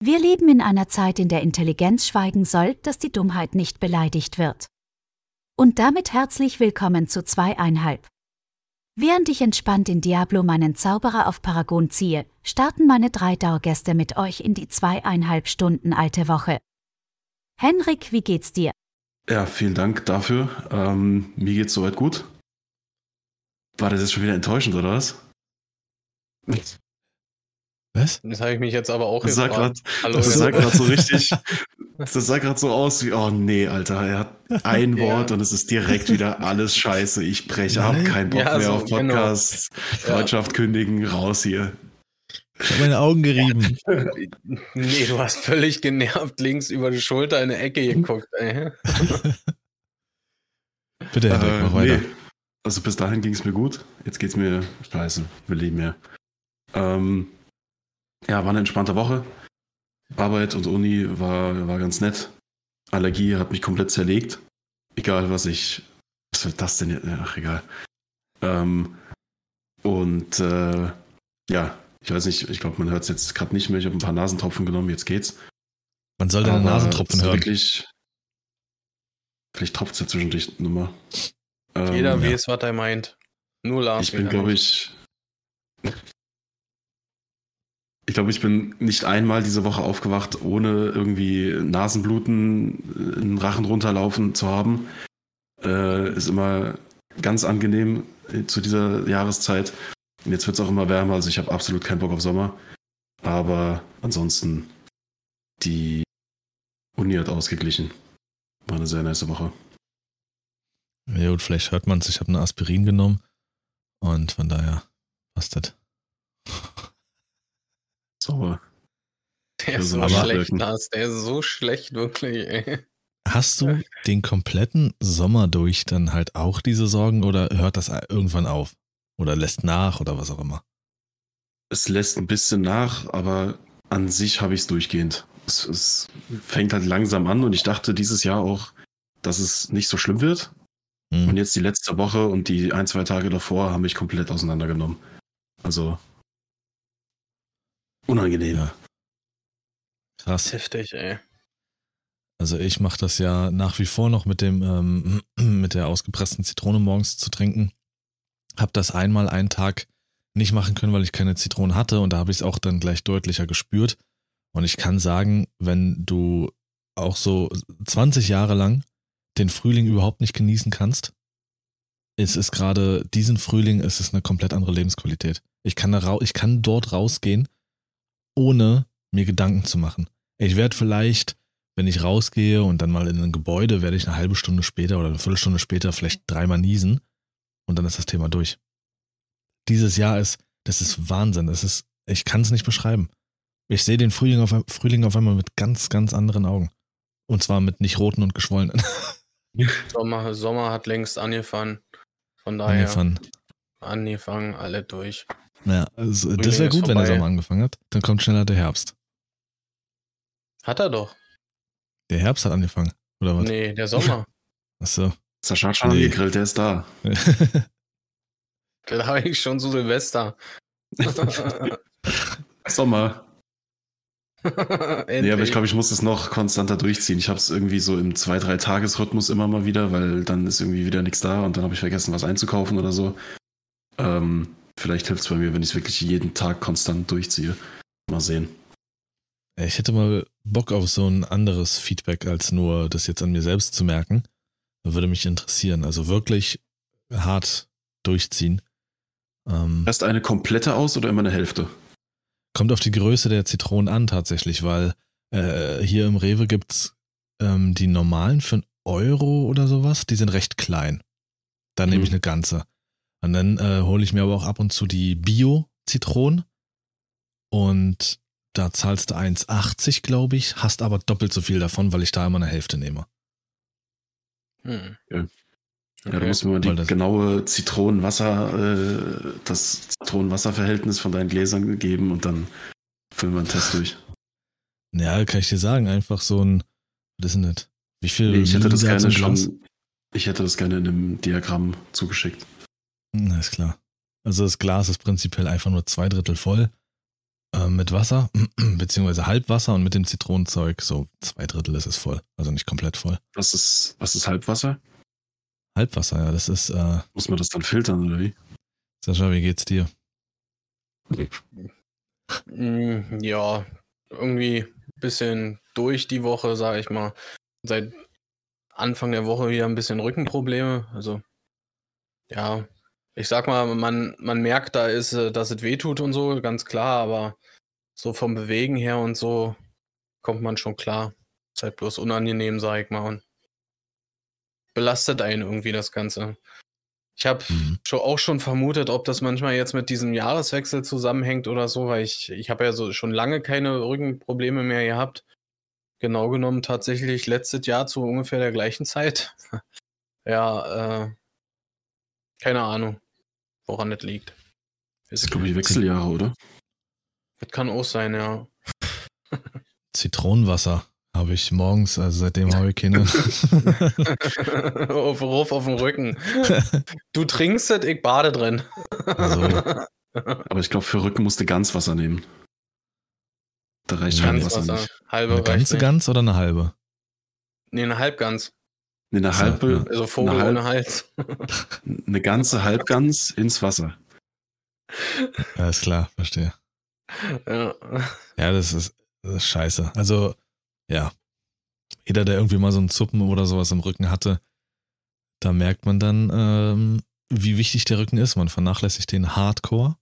Wir leben in einer Zeit, in der Intelligenz schweigen soll, dass die Dummheit nicht beleidigt wird. Und damit herzlich willkommen zu zweieinhalb. Während ich entspannt in Diablo meinen Zauberer auf Paragon ziehe, starten meine drei Dauergäste mit euch in die zweieinhalb Stunden alte Woche. Henrik, wie geht's dir? Ja, vielen Dank dafür. Ähm, mir geht's soweit gut. War das jetzt schon wieder enttäuschend, oder was? Was? Das habe ich mich jetzt aber auch Das gefragt. gerade Hallo, das ja. sah grad so richtig. Das sah gerade so aus wie, oh nee, Alter, er hat ein Ja. Wort und es ist direkt wieder alles scheiße. Ich breche ab, kein Bock Ja, mehr so, auf Podcasts, Freundschaft kündigen, raus hier. Ich habe meine Augen gerieben. Nee, du hast völlig genervt links über die Schulter in eine Ecke geguckt, ey. Bitte, Hendrik, Äh, mach weiter. nee. Also bis dahin ging es mir gut. Jetzt geht's mir scheiße. Will nicht mehr. Ähm, ja, war eine entspannte Woche. Arbeit und Uni war, war ganz nett. Allergie hat mich komplett zerlegt. Egal was ich. Was wird das denn jetzt? Ach, egal. Ähm, und äh, ja, ich weiß nicht, ich glaube, man hört es jetzt gerade nicht mehr. Ich habe ein paar Nasentropfen genommen, jetzt geht's. Man soll deine Nasentropfen hören. Wirklich, vielleicht tropft es ja zwischendurch nochmal. Ähm, Jeder ja. weiß, was er meint. Nur Lars. ich bin, glaube ich. Ich glaube, ich bin nicht einmal diese Woche aufgewacht, ohne irgendwie Nasenbluten, äh, einen Rachen runterlaufen zu haben. Äh, ist immer ganz angenehm äh, zu dieser Jahreszeit. Und jetzt wird es auch immer wärmer, also ich habe absolut keinen Bock auf Sommer. Aber ansonsten, die Uni hat ausgeglichen. War eine sehr nice Woche. Ja gut, vielleicht hört man es. Ich habe eine Aspirin genommen und von daher passt das. Sauber. Der ist so Aber- schlecht, Lars. Der ist so schlecht, wirklich, ey. Hast du den kompletten Sommer durch dann halt auch diese Sorgen oder hört das irgendwann auf? Oder lässt nach oder was auch immer? Es lässt ein bisschen nach, aber an sich habe ich es durchgehend. Es, es fängt halt langsam an und ich dachte dieses Jahr auch, dass es nicht so schlimm wird. Hm. Und jetzt die letzte Woche und die ein, zwei Tage davor haben mich komplett auseinandergenommen. Also unangenehm. Ja. Krass. Heftig, ey. Also ich mache das ja nach wie vor noch mit dem ähm, mit der ausgepressten Zitrone morgens zu trinken. Hab das einmal einen Tag nicht machen können, weil ich keine Zitrone hatte und da habe ich es auch dann gleich deutlicher gespürt. Und ich kann sagen, wenn du auch so 20 Jahre lang den Frühling überhaupt nicht genießen kannst, es ist gerade diesen Frühling, es ist eine komplett andere Lebensqualität. Ich kann, da rau ich kann dort rausgehen, ohne mir Gedanken zu machen. Ich werde vielleicht wenn ich rausgehe und dann mal in ein Gebäude, werde ich eine halbe Stunde später oder eine Viertelstunde später vielleicht dreimal niesen und dann ist das Thema durch. Dieses Jahr ist, das ist Wahnsinn. Das ist, ich kann es nicht beschreiben. Ich sehe den Frühling auf, Frühling auf einmal mit ganz, ganz anderen Augen. Und zwar mit nicht roten und geschwollenen. Sommer, Sommer hat längst angefangen. Von daher Angefangen. angefangen, alle durch. Ja, also, das wäre gut, wenn der. Sommer angefangen hat. Dann kommt schneller der Herbst. Hat er doch. Der Herbst hat angefangen. Oder was? Nee, der Sommer. Achso. Sascha hat schon Nee. angegrillt, der ist da. Glaube ich schon zu Silvester. Sommer. Nee, aber ich glaube, ich muss es noch konstanter durchziehen. Ich habe es irgendwie so im zwei, drei Tagesrhythmus immer mal wieder, weil dann ist irgendwie wieder nichts da und dann habe ich vergessen, was einzukaufen oder so. Ähm, vielleicht hilft es bei mir, wenn ich es wirklich jeden Tag konstant durchziehe. Mal sehen. Ich hätte mal Bock auf so ein anderes Feedback, als nur das jetzt an mir selbst zu merken. Würde mich interessieren. Also wirklich hart durchziehen. Ähm, Erst eine komplette aus oder immer eine Hälfte? kommt auf die Größe der Zitronen an tatsächlich, weil äh, hier im Rewe gibt's ähm, die normalen für einen Euro oder sowas. Die sind recht klein. Da nehme ich Mhm. eine ganze. Und dann äh, hole ich mir aber auch ab und zu die Bio-Zitronen. Und da zahlst du 1,80, glaube ich, hast aber doppelt so viel davon, weil ich da immer eine Hälfte nehme. Hm. Ja. Ja, Okay. mir mal Weil die das- genaue Zitronenwasser, äh, das Zitronenwasserverhältnis von deinen Gläsern geben und dann füllen wir einen Test durch. Ja, kann ich dir sagen, einfach so ein, was ist denn das? Wie viel Nee, ich hätte das gerne schon, ich hätte das gerne in einem Diagramm zugeschickt. Hm, ist klar. Also das Glas ist prinzipiell einfach nur zwei Drittel voll. äh, mit Wasser, beziehungsweise Halbwasser und mit dem Zitronenzeug, so zwei Drittel ist es voll. Also nicht komplett voll. Was ist, was ist Halbwasser? Halbwasser, ja, das ist, äh, Muss man das dann filtern oder wie? Sascha, wie geht's dir? Mm, Ja, irgendwie ein bisschen durch die Woche, sage ich mal. Seit Anfang der Woche wieder ein bisschen Rückenprobleme. Also, ja, ich sag mal, man, man merkt, da ist, äh, dass es wehtut und so, ganz klar, aber so vom Bewegen her und so kommt man schon klar. Ist halt bloß unangenehm, sag ich mal, und belastet einen irgendwie das Ganze. Ich habe Mhm. schon auch schon vermutet, ob das manchmal jetzt mit diesem Jahreswechsel zusammenhängt oder so, weil ich, ich habe ja so schon lange keine Rückenprobleme mehr gehabt. Genau genommen tatsächlich letztes Jahr zu ungefähr der gleichen Zeit. ja, äh, keine Ahnung, woran das liegt. Das ist, glaube ich, Wechseljahre, oder? Das kann auch sein, ja. Zitronenwasser habe ich morgens, also seitdem habe ich keine. auf, rauf auf den Rücken. Du trinkst es, ich bade drin. also, Aber ich glaube, für Rücken musst du ganz Wasser nehmen. Da reicht Wasser, nicht. halbe eine ganze nicht. Gans oder eine halbe? Nee, eine Halbgans. Nee, eine halbe. Also Vogel Eine Halb- ohne Hals. eine ganze Halbgans ins Wasser. Ist klar, verstehe. ja. Ja, das ist, das ist scheiße. Also, ja. Jeder, der irgendwie mal so einen Zuppen oder sowas im Rücken hatte, da merkt man dann, ähm, wie wichtig der Rücken ist. Man vernachlässigt den Hardcore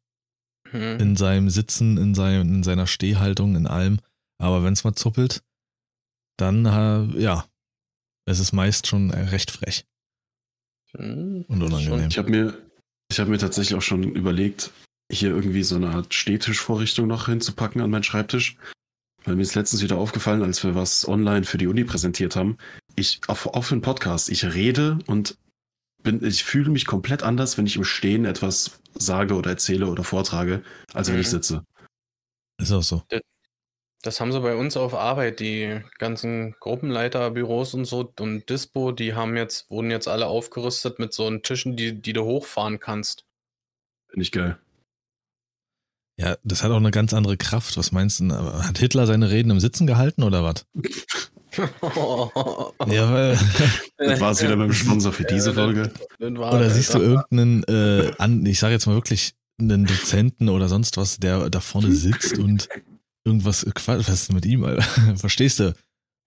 Hm. in seinem Sitzen, in, seinem, in seiner Stehhaltung, in allem. Aber wenn es mal zuppelt, dann, äh, ja, es ist meist schon recht frech Hm, und unangenehm. Ich habe mir, ich habe mir tatsächlich auch schon überlegt, hier irgendwie so eine Art Stehtischvorrichtung noch hinzupacken an meinen Schreibtisch. Weil mir ist letztens wieder aufgefallen, als wir was online für die Uni präsentiert haben. Ich, auf, auf den Podcast, ich rede und bin, ich fühle mich komplett anders, wenn ich im Stehen etwas sage oder erzähle oder vortrage, als wenn Mhm. ich sitze. Ist auch so. Das haben sie bei uns auf Arbeit, die ganzen Gruppenleiterbüros und so und Dispo, die haben jetzt, wurden jetzt alle aufgerüstet mit so Tischen, die, die du hochfahren kannst. Finde ich geil. Ja, das hat auch eine ganz andere Kraft. Was meinst du? Hat Hitler seine Reden im Sitzen gehalten oder was? Ja, weil, Das war es wieder mit dem Sponsor für diese Folge. Oder siehst du irgendeinen, äh, an, ich sage jetzt mal wirklich, einen Dozenten oder sonst was, der da vorne sitzt und irgendwas, Quatsch, was ist denn mit ihm, Alter? Verstehst du?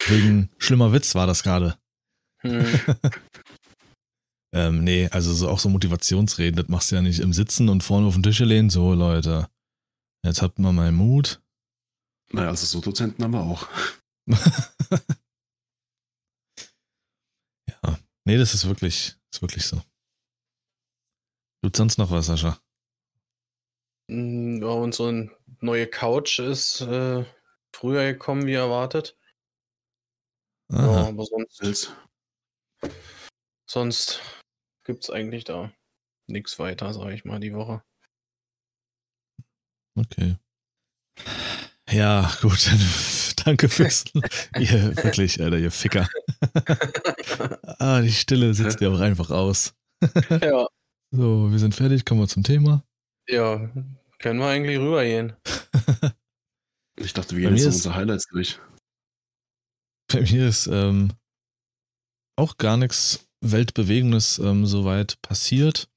Wegen schlimmer Witz war das gerade. Hm. Ähm, nee, also so auch so Motivationsreden, das machst du ja nicht im Sitzen und vorne auf den Tisch lehnen. So, Leute, jetzt habt mal meinen Mut. Naja, also so Dozenten haben wir auch. ja, nee, das ist wirklich, ist wirklich so. Tut sonst noch was, Sascha? Ja, und so eine neue Couch ist äh, früher gekommen, wie erwartet. Ja, aber sonst, Als, sonst gibt es eigentlich da nichts weiter, sag ich mal, die Woche. Okay. Ja, gut. Danke fürs. ihr, wirklich, Alter, ihr Ficker. ah, die Stille sitzt ja auch einfach aus. ja, So, wir sind fertig, kommen wir zum Thema. ja, können wir eigentlich rübergehen. ich dachte, wir gehen jetzt ist- unsere Highlights durch. Bei mir ist ähm, auch gar nichts Weltbewegendes ähm, soweit passiert.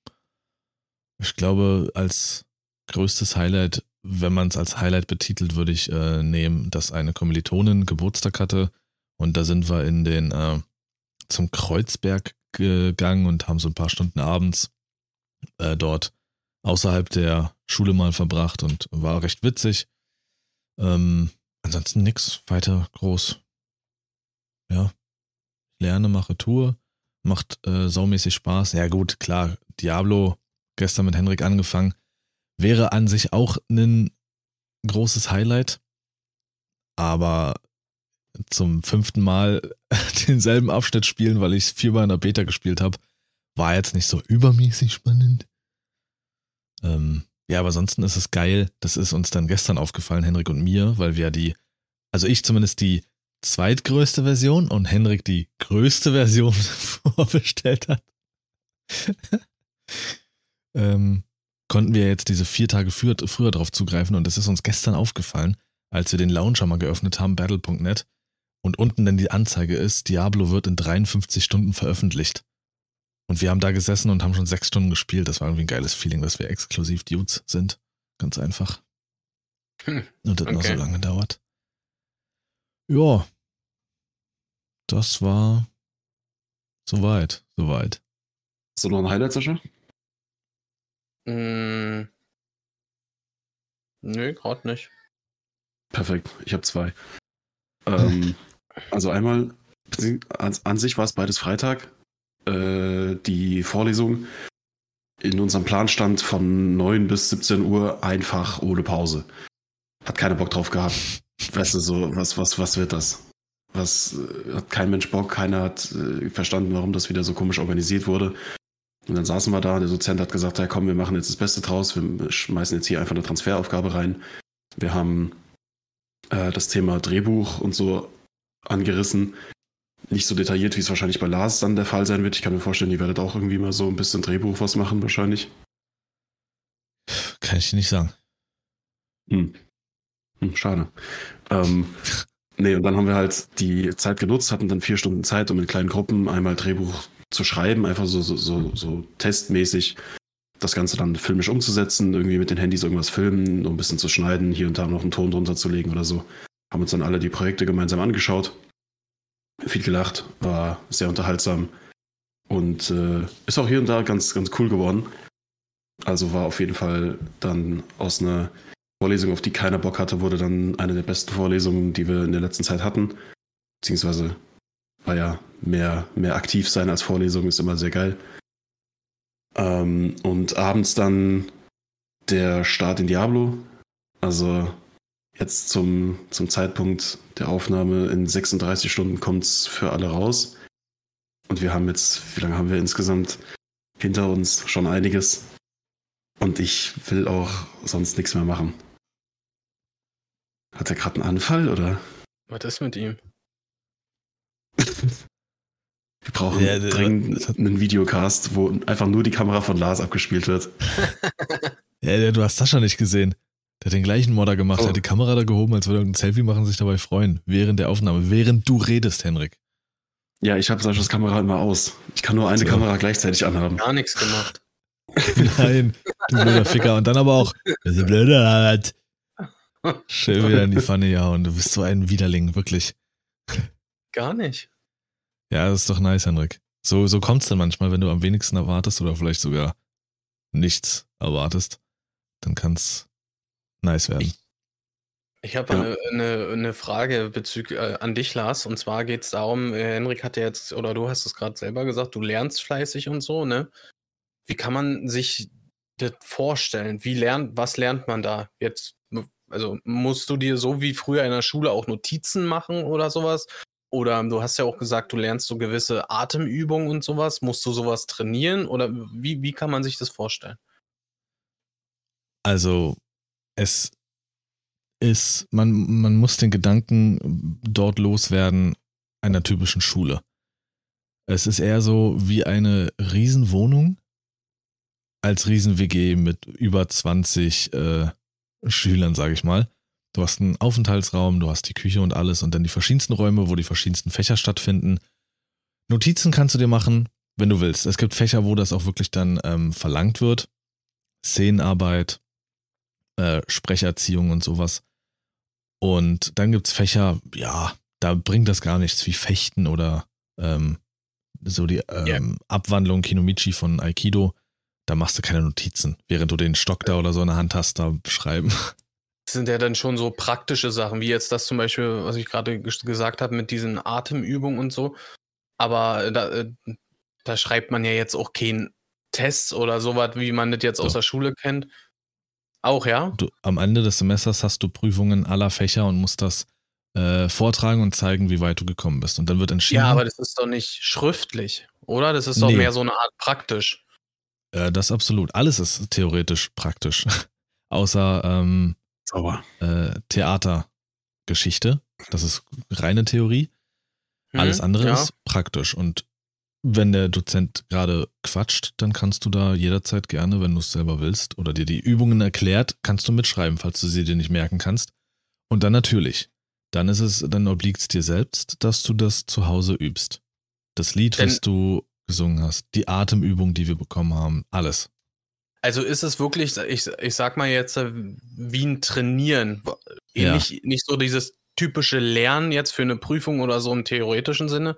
Ich glaube, als größtes Highlight, wenn man es als Highlight betitelt, würde ich äh, nehmen, dass eine Kommilitonin Geburtstag hatte. Und da sind wir in den äh, zum Kreuzberg gegangen und haben so ein paar Stunden abends äh, dort außerhalb der Schule mal verbracht und war recht witzig. Ähm, ansonsten nix weiter groß ja, lerne, mache, tue, macht äh, saumäßig Spaß. Ja gut, klar, Diablo, gestern mit Henrik angefangen, wäre an sich auch ein großes Highlight, aber zum fünften Mal denselben Abschnitt spielen, weil ich viermal in der Beta gespielt habe, war jetzt nicht so übermäßig spannend. Ähm, ja, aber ansonsten ist es geil. Das ist uns dann gestern aufgefallen, Henrik und mir, weil wir die, also ich zumindest die zweitgrößte Version und Henrik die größte Version vorbestellt hat. ähm, konnten wir jetzt diese vier Tage früher, früher drauf zugreifen und es ist uns gestern aufgefallen, als wir den Launcher mal geöffnet haben, battle.net, und unten dann die Anzeige ist, Diablo wird in 53 Stunden veröffentlicht. Und wir haben da gesessen und haben schon sechs Stunden gespielt. Das war irgendwie ein geiles Feeling, dass wir exklusiv Dudes sind. Ganz einfach. Hm, Und das noch so okay. lange dauert. Ja. Das war soweit, soweit. Hast du noch ein Highlight, Sascha? Mm. Nö, gerade nicht. Perfekt, ich habe zwei. Ähm, also einmal, an, an sich war es beides Freitag. Äh, die Vorlesung in unserem Plan stand von 9 bis 17 Uhr einfach ohne Pause. Hat keiner Bock drauf gehabt. Weißt du, so, was, was, was wird das? Was äh, hat kein Mensch Bock, keiner hat äh, verstanden, warum das wieder so komisch organisiert wurde. Und dann saßen wir da, der Dozent hat gesagt, ja komm, wir machen jetzt das Beste draus, wir schmeißen jetzt hier einfach eine Transferaufgabe rein. Wir haben äh, das Thema Drehbuch und so angerissen. Nicht so detailliert, wie es wahrscheinlich bei Lars dann der Fall sein wird. Ich kann mir vorstellen, ihr werdet auch irgendwie mal so ein bisschen Drehbuch was machen, wahrscheinlich. Kann ich dir nicht sagen. Hm. Hm, schade. Ähm, nee, und dann haben wir halt die Zeit genutzt, hatten dann vier Stunden Zeit, um in kleinen Gruppen einmal Drehbuch zu schreiben, einfach so, so, so, so testmäßig das Ganze dann filmisch umzusetzen, irgendwie mit den Handys irgendwas filmen, um ein bisschen zu schneiden, hier und da noch einen Ton drunter zu legen oder so. Haben uns dann alle die Projekte gemeinsam angeschaut, viel gelacht, war sehr unterhaltsam und äh, ist auch hier und da ganz, ganz cool geworden. Also war auf jeden Fall dann aus einer Vorlesung, auf die keiner Bock hatte, wurde dann eine der besten Vorlesungen, die wir in der letzten Zeit hatten. Beziehungsweise war ja mehr, mehr aktiv sein als Vorlesung, ist immer sehr geil. Ähm, und abends dann der Start in Diablo. Also jetzt zum, zum Zeitpunkt der Aufnahme in 36 Stunden kommt es für alle raus. Und wir haben jetzt, wie lange haben wir insgesamt hinter uns? Schon einiges. Und ich will auch sonst nichts mehr machen. Hat er gerade einen Anfall oder? Was ist mit ihm? Wir brauchen Ja, dringend einen Videocast, wo einfach nur die Kamera von Lars abgespielt wird. Ja, ja, du hast Sascha nicht gesehen. Der hat den gleichen Modder gemacht. Oh. Der hat die Kamera da gehoben, als würde er irgendein Selfie machen, sich dabei freuen. Während der Aufnahme. Während du redest, Henrik. Ja, ich habe Saschas Kamera immer aus. Ich kann nur eine So. Kamera gleichzeitig anhaben. Gar nichts gemacht. Nein, du blöder Ficker. Und dann aber auch, das ist ein blöder. Schön wieder in die Pfanne, ja. Und du bist so ein Widerling, wirklich. Gar nicht. Ja, das ist doch nice, Henrik. So, so kommt's dann manchmal, wenn du am wenigsten erwartest oder vielleicht sogar nichts erwartest. Dann kann's nice werden. Ich habe Ja. eine, eine, eine Frage bezüglich äh, an dich, Lars. Und zwar geht es darum, äh, Henrik hat ja jetzt, oder du hast es gerade selber gesagt, du lernst fleißig und so, ne? Wie kann man sich das vorstellen? Wie lernt, was lernt man da? Jetzt, also musst du dir so wie früher in der Schule auch Notizen machen oder sowas? Oder du hast ja auch gesagt, du lernst so gewisse Atemübungen und sowas. Musst du sowas trainieren? Oder wie, wie kann man sich das vorstellen? Also, es ist, man, man muss den Gedanken dort loswerden einer typischen Schule. Es ist eher so wie eine Riesenwohnung als Riesen-WG mit über 20 äh, Schülern, sage ich mal. Du hast einen Aufenthaltsraum, du hast die Küche und alles und dann die verschiedensten Räume, wo die verschiedensten Fächer stattfinden. Notizen kannst du dir machen, wenn du willst. Es gibt Fächer, wo das auch wirklich dann ähm, verlangt wird. Szenenarbeit, äh, Sprecherziehung und sowas. Und dann gibt's Fächer, ja, da bringt das gar nichts, wie Fechten oder ähm, so die ähm, Ja. Abwandlung Kinomichi von Aikido. Da machst du keine Notizen, während du den Stock da oder so in der Hand hast, da beschreiben. Das sind ja dann schon so praktische Sachen, wie jetzt das zum Beispiel, was ich gerade ges- gesagt habe mit diesen Atemübungen und so. Aber da, äh, da schreibt man ja jetzt auch keinen Tests oder sowas, wie man das jetzt aus Doch. der Schule kennt. Auch, ja? Du, am Ende des Semesters hast du Prüfungen aller Fächer und musst das äh, vortragen und zeigen, wie weit du gekommen bist. Und dann wird entschieden, Ja, aber das ist doch nicht schriftlich, oder? Das ist doch Nee. mehr so eine Art praktisch. äh, das absolut. Alles ist theoretisch praktisch. Außer ähm, äh, Theatergeschichte. Das ist reine Theorie. Hm, Alles andere ja. ist praktisch. Und wenn der Dozent gerade quatscht, dann kannst du da jederzeit gerne, wenn du es selber willst oder dir die Übungen erklärt, kannst du mitschreiben, falls du sie dir nicht merken kannst. Und dann natürlich, dann ist es, dann obliegt es dir selbst, dass du das zu Hause übst. Das Lied, Denn- was du gesungen hast, die Atemübung, die wir bekommen haben, alles. Also ist es wirklich, ich, ich sag mal jetzt, äh, wie ein Trainieren. Ja. Nicht, nicht so dieses typische Lernen jetzt für eine Prüfung oder so im theoretischen Sinne,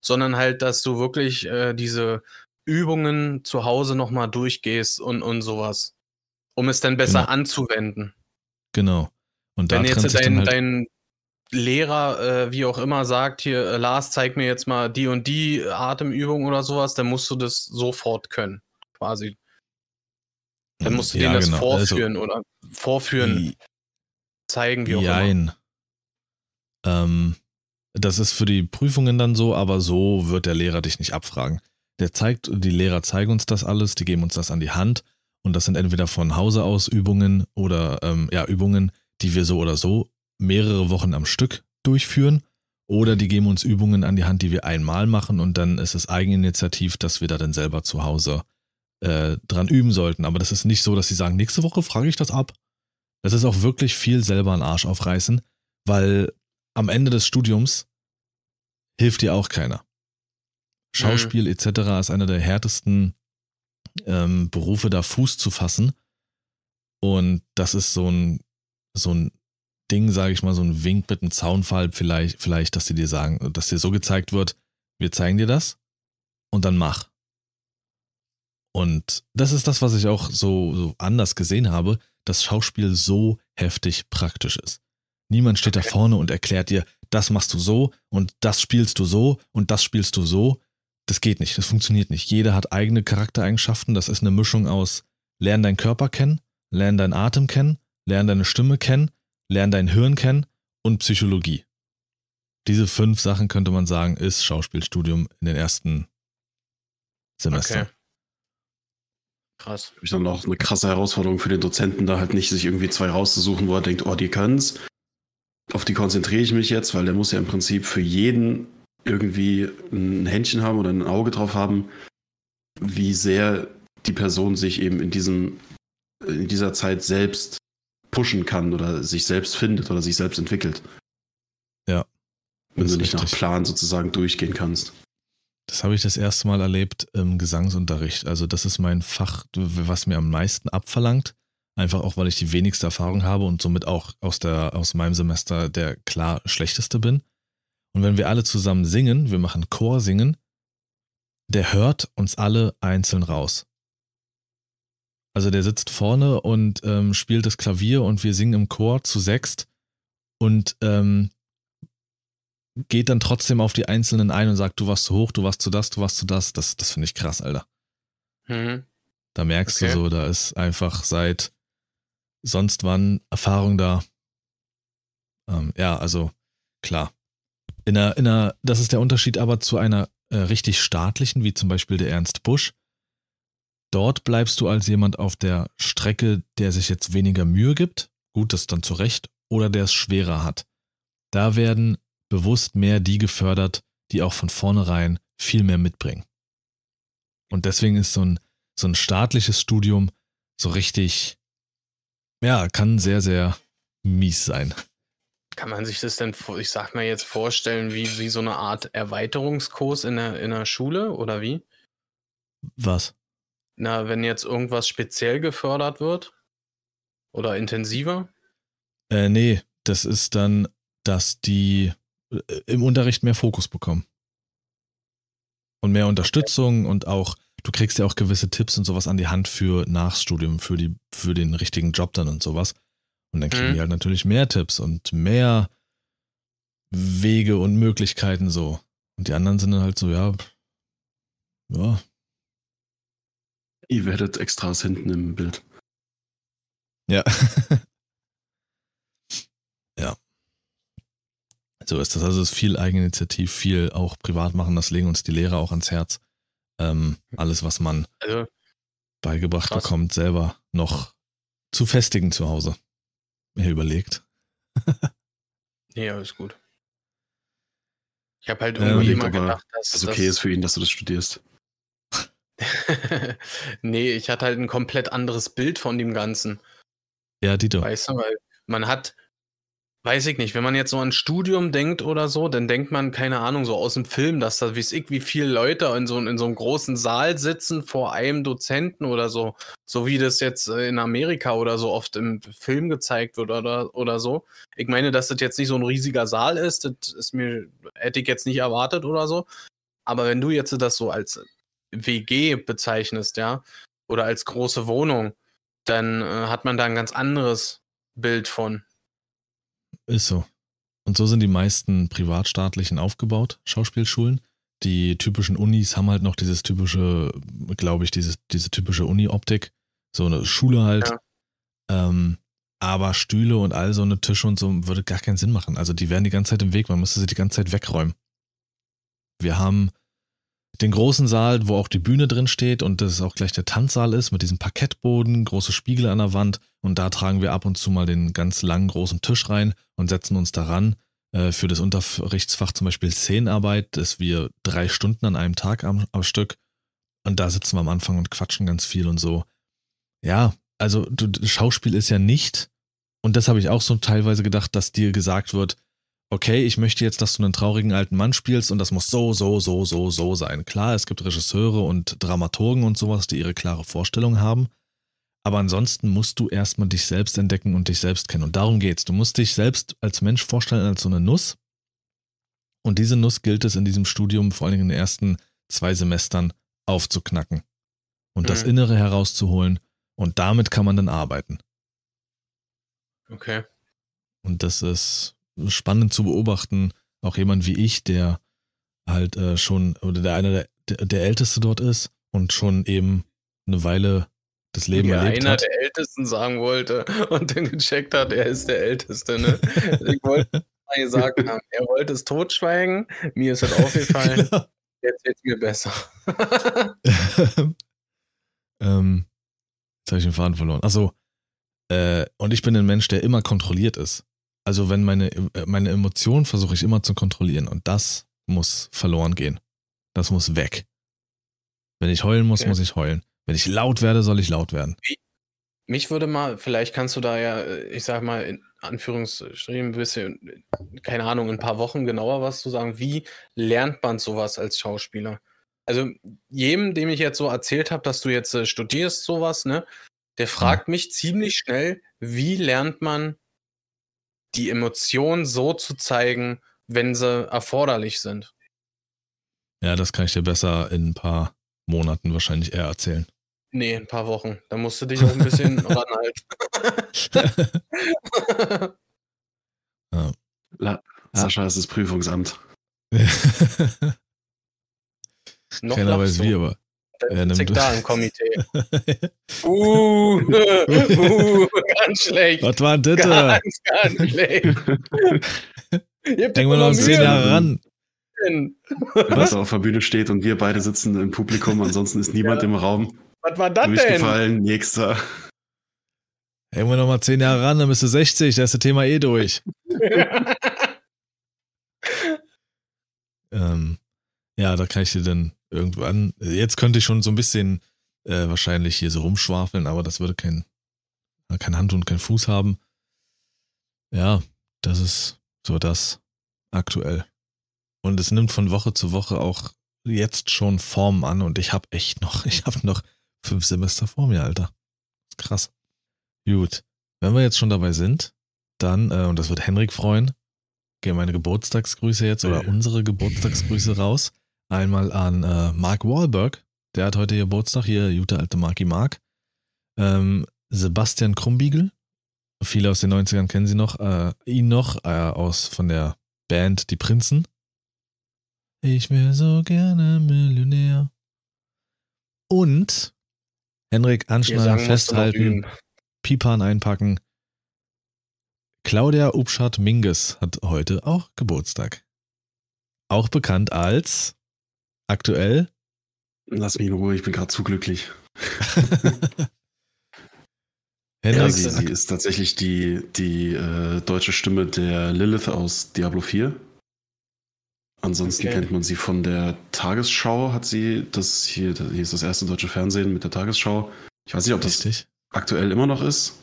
sondern halt, dass du wirklich äh, diese Übungen zu Hause nochmal durchgehst und, und sowas. Um es dann besser Genau. anzuwenden. Genau. Und da Wenn jetzt dein, halt, dein Lehrer, äh, wie auch immer, sagt, hier, äh, Lars, zeig mir jetzt mal die und die Atemübung oder sowas, dann musst du das sofort können. Quasi. Dann musst du Ja, denen das genau. Also, vorführen oder vorführen, zeigen, wie auch immer. Jein. Ähm, das ist für die Prüfungen dann so, aber so wird der Lehrer dich nicht abfragen. Der zeigt, die Lehrer zeigen uns das alles, die geben uns das an die Hand und das sind entweder von Hause aus Übungen oder ähm, ja, Übungen, die wir so oder so mehrere Wochen am Stück durchführen oder die geben uns Übungen an die Hand, die wir einmal machen und dann ist es Eigeninitiativ, dass wir da dann selber zu Hause äh, dran üben sollten. Aber das ist nicht so, dass sie sagen, nächste Woche frage ich das ab. Das ist auch wirklich viel selber einen Arsch aufreißen, weil am Ende des Studiums hilft dir auch keiner. Schauspiel etc. ist einer der härtesten ähm, Berufe, da Fuß zu fassen. Und das ist so ein, so ein Ding, sage ich mal, so ein Wink mit einem Zaunfall vielleicht, vielleicht, dass sie dir sagen, dass dir so gezeigt wird, wir zeigen dir das und dann mach. Und das ist das, was ich auch so, so anders gesehen habe, dass Schauspiel so heftig praktisch ist. Niemand steht da vorne und erklärt dir, das machst du so und das spielst du so und das spielst du so. Das geht nicht, das funktioniert nicht. Jeder hat eigene Charaktereigenschaften. Das ist eine Mischung aus lern deinen Körper kennen, lern deinen Atem kennen, lern deine Stimme kennen, lern dein Hirn kennen und Psychologie. Diese fünf Sachen könnte man sagen, ist Schauspielstudium in den ersten Semestern. Okay. Krass. ich dann auch eine krasse Herausforderung für den Dozenten, da halt nicht sich irgendwie zwei rauszusuchen, wo er denkt, oh, die können's. Auf die konzentriere ich mich jetzt, weil der muss ja im Prinzip für jeden irgendwie ein Händchen haben oder ein Auge drauf haben, wie sehr die Person sich eben in diesem, in dieser Zeit selbst pushen kann oder sich selbst findet oder sich selbst entwickelt. Ja, Wenn du nicht nach richtig. Plan sozusagen durchgehen kannst. Das habe ich das erste Mal erlebt im Gesangsunterricht. Also das ist mein Fach, was mir am meisten abverlangt. Einfach auch, weil ich die wenigste Erfahrung habe und somit auch aus, der, aus meinem Semester der klar schlechteste bin. Und wenn wir alle zusammen singen, wir machen Chor singen, der hört uns alle einzeln raus. Also der sitzt vorne und ähm, spielt das Klavier und wir singen im Chor zu sechst und ähm, geht dann trotzdem auf die Einzelnen ein und sagt, du warst zu hoch, du warst zu das, du warst zu das. Das, das finde ich krass, Alter. Mhm. Da merkst Okay. du so, da ist einfach seit sonst wann Erfahrung da. Ähm, ja, also klar. In einer, in einer, das ist der Unterschied aber zu einer äh, richtig staatlichen, wie zum Beispiel der Ernst Busch. Dort bleibst du als jemand auf der Strecke, der sich jetzt weniger Mühe gibt, gut, das dann zurecht, oder der es schwerer hat. Da werden bewusst mehr die gefördert, die auch von vornherein viel mehr mitbringen. Und deswegen ist so ein, so ein staatliches Studium so richtig, ja, kann sehr, sehr mies sein. Kann man sich das denn, ich sag mal jetzt vorstellen, wie, wie so eine Art Erweiterungskurs in der, in der Schule oder wie? Was? Na, wenn jetzt irgendwas speziell gefördert wird oder intensiver? Äh, nee, das ist dann, dass die äh, im Unterricht mehr Fokus bekommen. Und mehr Unterstützung und auch, du kriegst ja auch gewisse Tipps und sowas an die Hand für Nachstudium, für, die, für den richtigen Job dann und sowas. Und dann kriegen Mhm. die halt natürlich mehr Tipps und mehr Wege und Möglichkeiten so. Und die anderen sind dann halt so, ja, ja, Ihr werdet Extras hinten im Bild. Ja. ja. So ist das. Also es ist viel Eigeninitiativ, viel auch privat machen. Das legen uns die Lehrer auch ans Herz. Ähm, alles, was man Also, beigebracht Krass. bekommt, selber noch zu festigen zu Hause. Mir überlegt. nee, alles gut. Ich habe halt Ja, irgendwie überlegt, immer er- gedacht, dass Das okay ist für ihn, dass du das studierst. nee, ich hatte halt ein komplett anderes Bild von dem Ganzen. Ja, Dito. Weißt du, weil man hat, weiß ich nicht, wenn man jetzt so an Studium denkt oder so, dann denkt man, keine Ahnung, so aus dem Film, dass da, wie ich, wie viele Leute in so, in so einem großen Saal sitzen vor einem Dozenten oder so. So wie das jetzt äh, in Amerika oder so oft im Film gezeigt wird oder, oder so. Ich meine, dass das jetzt nicht so ein riesiger Saal ist, das ist mir, hätte ich jetzt nicht erwartet oder so. Aber wenn du jetzt das so als WG bezeichnest, ja, oder als große Wohnung, dann äh, hat man da ein ganz anderes Bild von. Ist so. Und so sind die meisten privatstaatlichen aufgebaut, Schauspielschulen. Die typischen Unis haben halt noch dieses typische, glaube ich, dieses, diese typische Uni-Optik. So eine Schule halt. Ähm, aber Stühle und all so eine Tische und so würde gar keinen Sinn machen. Also die wären die ganze Zeit im Weg, man müsste sie die ganze Zeit wegräumen. Wir haben den großen Saal, wo auch die Bühne drin steht und das auch gleich der Tanzsaal ist mit diesem Parkettboden, große Spiegel an der Wand und da tragen wir ab und zu mal den ganz langen großen Tisch rein und setzen uns daran. Äh, für das Unterrichtsfach zum Beispiel Szenenarbeit, dass wir drei Stunden an einem Tag am, am Stück und da sitzen wir am Anfang und quatschen ganz viel und so. Ja, also du, Schauspiel ist ja nicht, und das habe ich auch so teilweise gedacht, dass dir gesagt wird, okay, ich möchte jetzt, dass du einen traurigen alten Mann spielst und das muss so, so, so, so, so sein. Klar, es gibt Regisseure und Dramaturgen und sowas, die ihre klare Vorstellung haben. Aber ansonsten musst du erstmal dich selbst entdecken und dich selbst kennen. Und darum geht's. Du musst dich selbst als Mensch vorstellen als so eine Nuss. Und diese Nuss gilt es in diesem Studium, vor allen Dingen in den ersten zwei Semestern, aufzuknacken. Und das Mhm. Innere herauszuholen. Und damit kann man dann arbeiten. Okay. Und das ist spannend zu beobachten. Auch jemand wie ich, der halt äh, schon, oder der einer der, der, Älteste dort ist und schon eben eine Weile das Leben ja, erlebt einer hat. der Ältesten sagen wollte und dann gecheckt hat, er ist der Älteste. Ne? Ich wollte mal gesagt haben, er wollte es totschweigen, mir ist das aufgefallen, jetzt wird mir besser. ähm, jetzt habe ich den Faden verloren. Achso, äh, und ich bin ein Mensch, der immer kontrolliert ist. Also wenn meine, äh, meine Emotionen versuche ich immer zu kontrollieren und das muss verloren gehen. Das muss weg. Wenn ich heulen muss, Okay. muss ich heulen. Wenn ich laut werde, soll ich laut werden. Mich würde mal, vielleicht kannst du da ja, äh, ich sag mal, in Anführungsstrichen ein bisschen, keine Ahnung, in ein paar Wochen genauer was zu sagen. Wie lernt man sowas als Schauspieler? Also, jedem, dem ich jetzt so erzählt habe, dass du jetzt äh, studierst, sowas, ne, der fragt mich ziemlich schnell, wie lernt man die Emotionen so zu zeigen, wenn sie erforderlich sind. Ja, das kann ich dir besser in ein paar Monaten wahrscheinlich eher erzählen. Nee, ein paar Wochen. Da musst du dich auch ein bisschen ranhalten. La Sascha ist das Prüfungsamt. Noch Keiner weiß wie, du. aber. Sitz ich du. da im Komitee. Uh, uh, ganz schlecht. Was war denn das? Ganz, ganz schlecht. Denken wir noch zehn Jahre ran. Was er auf der Bühne steht und wir beide sitzen im Publikum, ansonsten ist niemand Ja. im Raum. Was war das denn? Durchgefallen, nächster. Hängen wir noch mal zehn Jahre ran, dann bist du 60, da ist das Thema eh durch. Ähm, ja, da kann ich dir dann irgendwann. Jetzt könnte ich schon so ein bisschen äh, wahrscheinlich hier so rumschwafeln, aber das würde kein, kein Hand und kein Fuß haben. Ja, das ist so das aktuell. Und es nimmt von Woche zu Woche auch jetzt schon Form an und ich habe echt noch, ich habe noch fünf Semester vor mir, Alter. Krass. Gut. Wenn wir jetzt schon dabei sind, dann, äh, und das wird Henrik freuen, gehen meine Geburtstagsgrüße jetzt oder Ja. unsere Geburtstagsgrüße raus. Einmal an äh, Mark Wahlberg, der hat heute Geburtstag, hier, gute alte Marky Mark. Ähm, Sebastian Krumbiegel, viele aus den 90ern kennen sie noch, äh, ihn noch, äh, aus von der Band Die Prinzen. Ich wäre so gerne Millionär. Und Henrik anschneiden, festhalten, Pipan einpacken. Claudia Ubschat Minges hat heute auch Geburtstag. Auch bekannt als aktuell. Lass mich in Ruhe, ich bin gerade zu glücklich. Ja, sie, sie ist tatsächlich die, die äh, deutsche Stimme der Lilith aus Diablo 4. Ansonsten Okay. kennt man sie von der Tagesschau, hat sie das hier, hier ist das erste deutsche Fernsehen mit der Tagesschau. Ich weiß nicht, ob das Richtig? aktuell immer noch ist.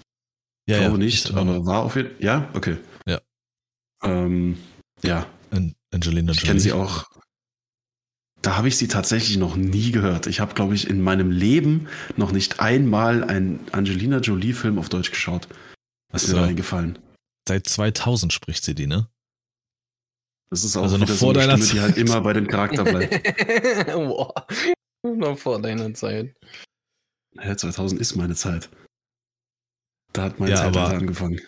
Ja, ich glaube ja, nicht, aber war auf jeden Fall. Ja, okay. Ja. Ähm, ja, An- Angelina ich Jolie. kenne sie auch. Da habe ich sie tatsächlich noch nie gehört. Ich habe, glaube ich, in meinem Leben noch nicht einmal einen Angelina Jolie-Film auf Deutsch geschaut. Was So. mir da eingefallen? Seit 2000 spricht sie die, ne? Das ist auch Also noch vor so eine deiner Stimme, die halt Zeit. immer bei dem Charakter bleibt. Boah. Noch vor deiner Zeit. Ja, 2000 ist meine Zeit. Da hat meine Ja, Zeit aber- halt angefangen.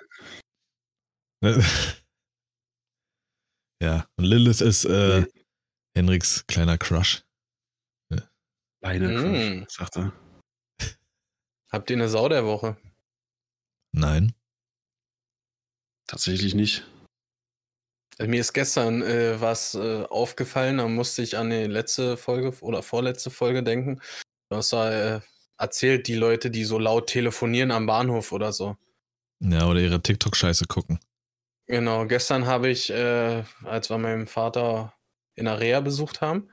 ja, und Lilith ist äh, Nee. Henriks kleiner Crush. Kleiner Mm. Crush, sagt er. Habt ihr eine Sau der Woche? Nein. Tatsächlich nicht. Also mir ist gestern äh, was äh, aufgefallen, da musste ich an die letzte Folge oder vorletzte Folge denken. Du hast da äh, erzählt, die Leute, die so laut telefonieren am Bahnhof oder so. Ja, oder ihre TikTok-Scheiße gucken. Genau, gestern habe ich, äh, als wir meinen Vater in der Reha besucht haben,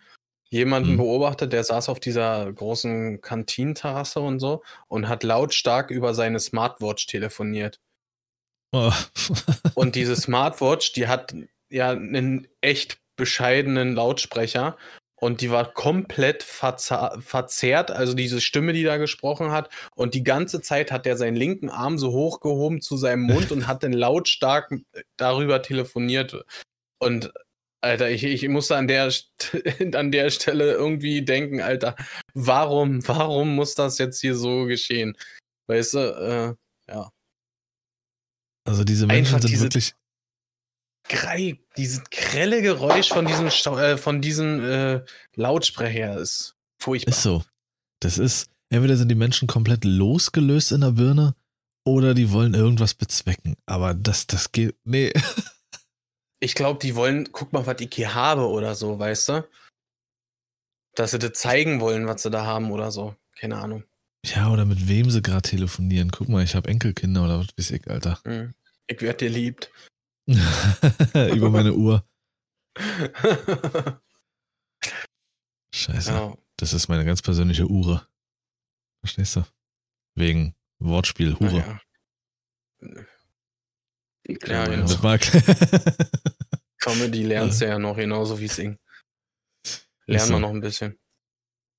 jemanden Mhm. beobachtet, der saß auf dieser großen Kantinenterrasse und so und hat lautstark über seine Smartwatch telefoniert. Oh. Und diese Smartwatch, die hat ja einen echt bescheidenen Lautsprecher und die war komplett verzerrt, also diese Stimme, die da gesprochen hat. Und die ganze Zeit hat er seinen linken Arm so hochgehoben zu seinem Mund und hat dann lautstark darüber telefoniert. Und Alter, ich, ich musste an der, an der Stelle irgendwie denken, Alter, warum, warum muss das jetzt hier so geschehen? Weißt du, äh, ja. Also diese Menschen Einfach sind diese- wirklich. Grei, dieses grelle Geräusch von diesem, Stau äh, von diesem äh, Lautsprecher ist furchtbar. Ist so. Das ist, entweder sind die Menschen komplett losgelöst in der Birne oder die wollen irgendwas bezwecken. Aber das, das geht. Nee. Ich glaube, die wollen, guck mal, was ich hier habe oder so, weißt du? Dass sie das zeigen wollen, was sie da haben oder so. Keine Ahnung. Ja, oder mit wem sie gerade telefonieren. Guck mal, ich habe Enkelkinder oder was weiß ich, Alter. Hm. Ich werd dir liebt. Über meine Uhr. Scheiße. ja. Das ist meine ganz persönliche Ure. Verstehst du? Wegen Wortspiel, Hure. naja. Ja, genau. Das mag. Comedy lernst du ja noch genauso wie Singen. Lernen so. wir noch ein bisschen.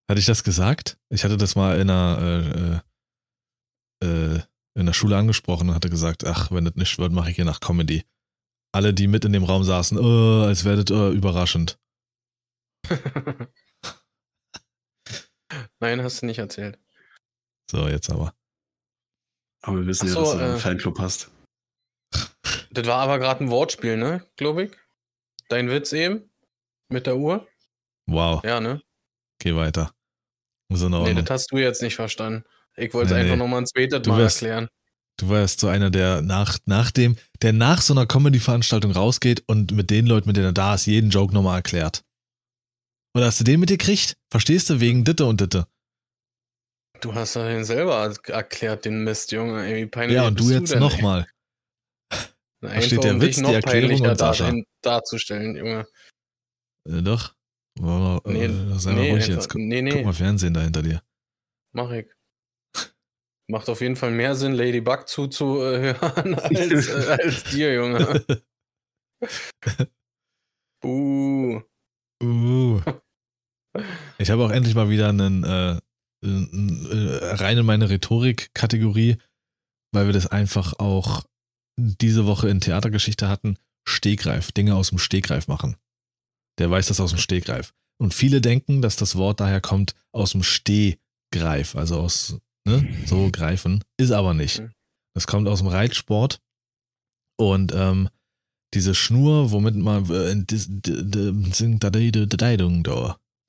Hatte ich das gesagt? Ich hatte das mal in einer, äh, äh, in der Schule angesprochen und hatte gesagt, ach, wenn das nicht wird, mache ich hier nach Comedy. Alle, die mit in dem Raum saßen, äh, als wäre das äh, überraschend. Nein, hast du nicht erzählt. So, jetzt aber. Aber wir wissen Ach ja, so, dass du äh, einen Fanclub hast. Das war aber gerade ein Wortspiel, ne? Glaube ich. Dein Witz eben? Mit der Uhr? Wow, Ja, ne? geh weiter. Muss in Nee, das hast du jetzt nicht verstanden. Ich wollte es Nee, einfach nee. nochmal ein zweites Du Mal wirst- erklären. Du warst so einer, der nach, nach dem, der nach so einer Comedy-Veranstaltung rausgeht und mit den Leuten, mit denen er da ist, jeden Joke nochmal erklärt. Oder hast du den mit dir gekriegt? Verstehst du? Wegen Ditte und Ditte. Du hast ja den selber erklärt, den Mist, Junge. Ey, wie peinlich Ja, und du bist jetzt nochmal. Ey? Da steht Einfach, der um Witz, die noch Erklärung und Sascha. dar- darzustellen, Junge. Äh, doch. War, äh, Nee, sei mal nee, ruhig einfach- jetzt. Guck, nee, nee. guck mal Fernsehen da hinter dir. Mach ich. Macht auf jeden Fall mehr Sinn, Ladybug zuzuhören als, äh, als dir, Junge. Buh. Uh. Ich habe auch endlich mal wieder einen äh, n- äh, rein in meine Rhetorik-Kategorie, weil wir das einfach auch diese Woche in Theatergeschichte hatten. Stegreif, Dinge aus dem Stegreif machen. Der weiß das aus dem Stegreif. Und viele denken, dass das Wort daher kommt aus dem Stehgreif, also aus ne, so greifen. Ist aber nicht. Das kommt aus dem Reitsport. Und ähm, diese Schnur, womit man äh.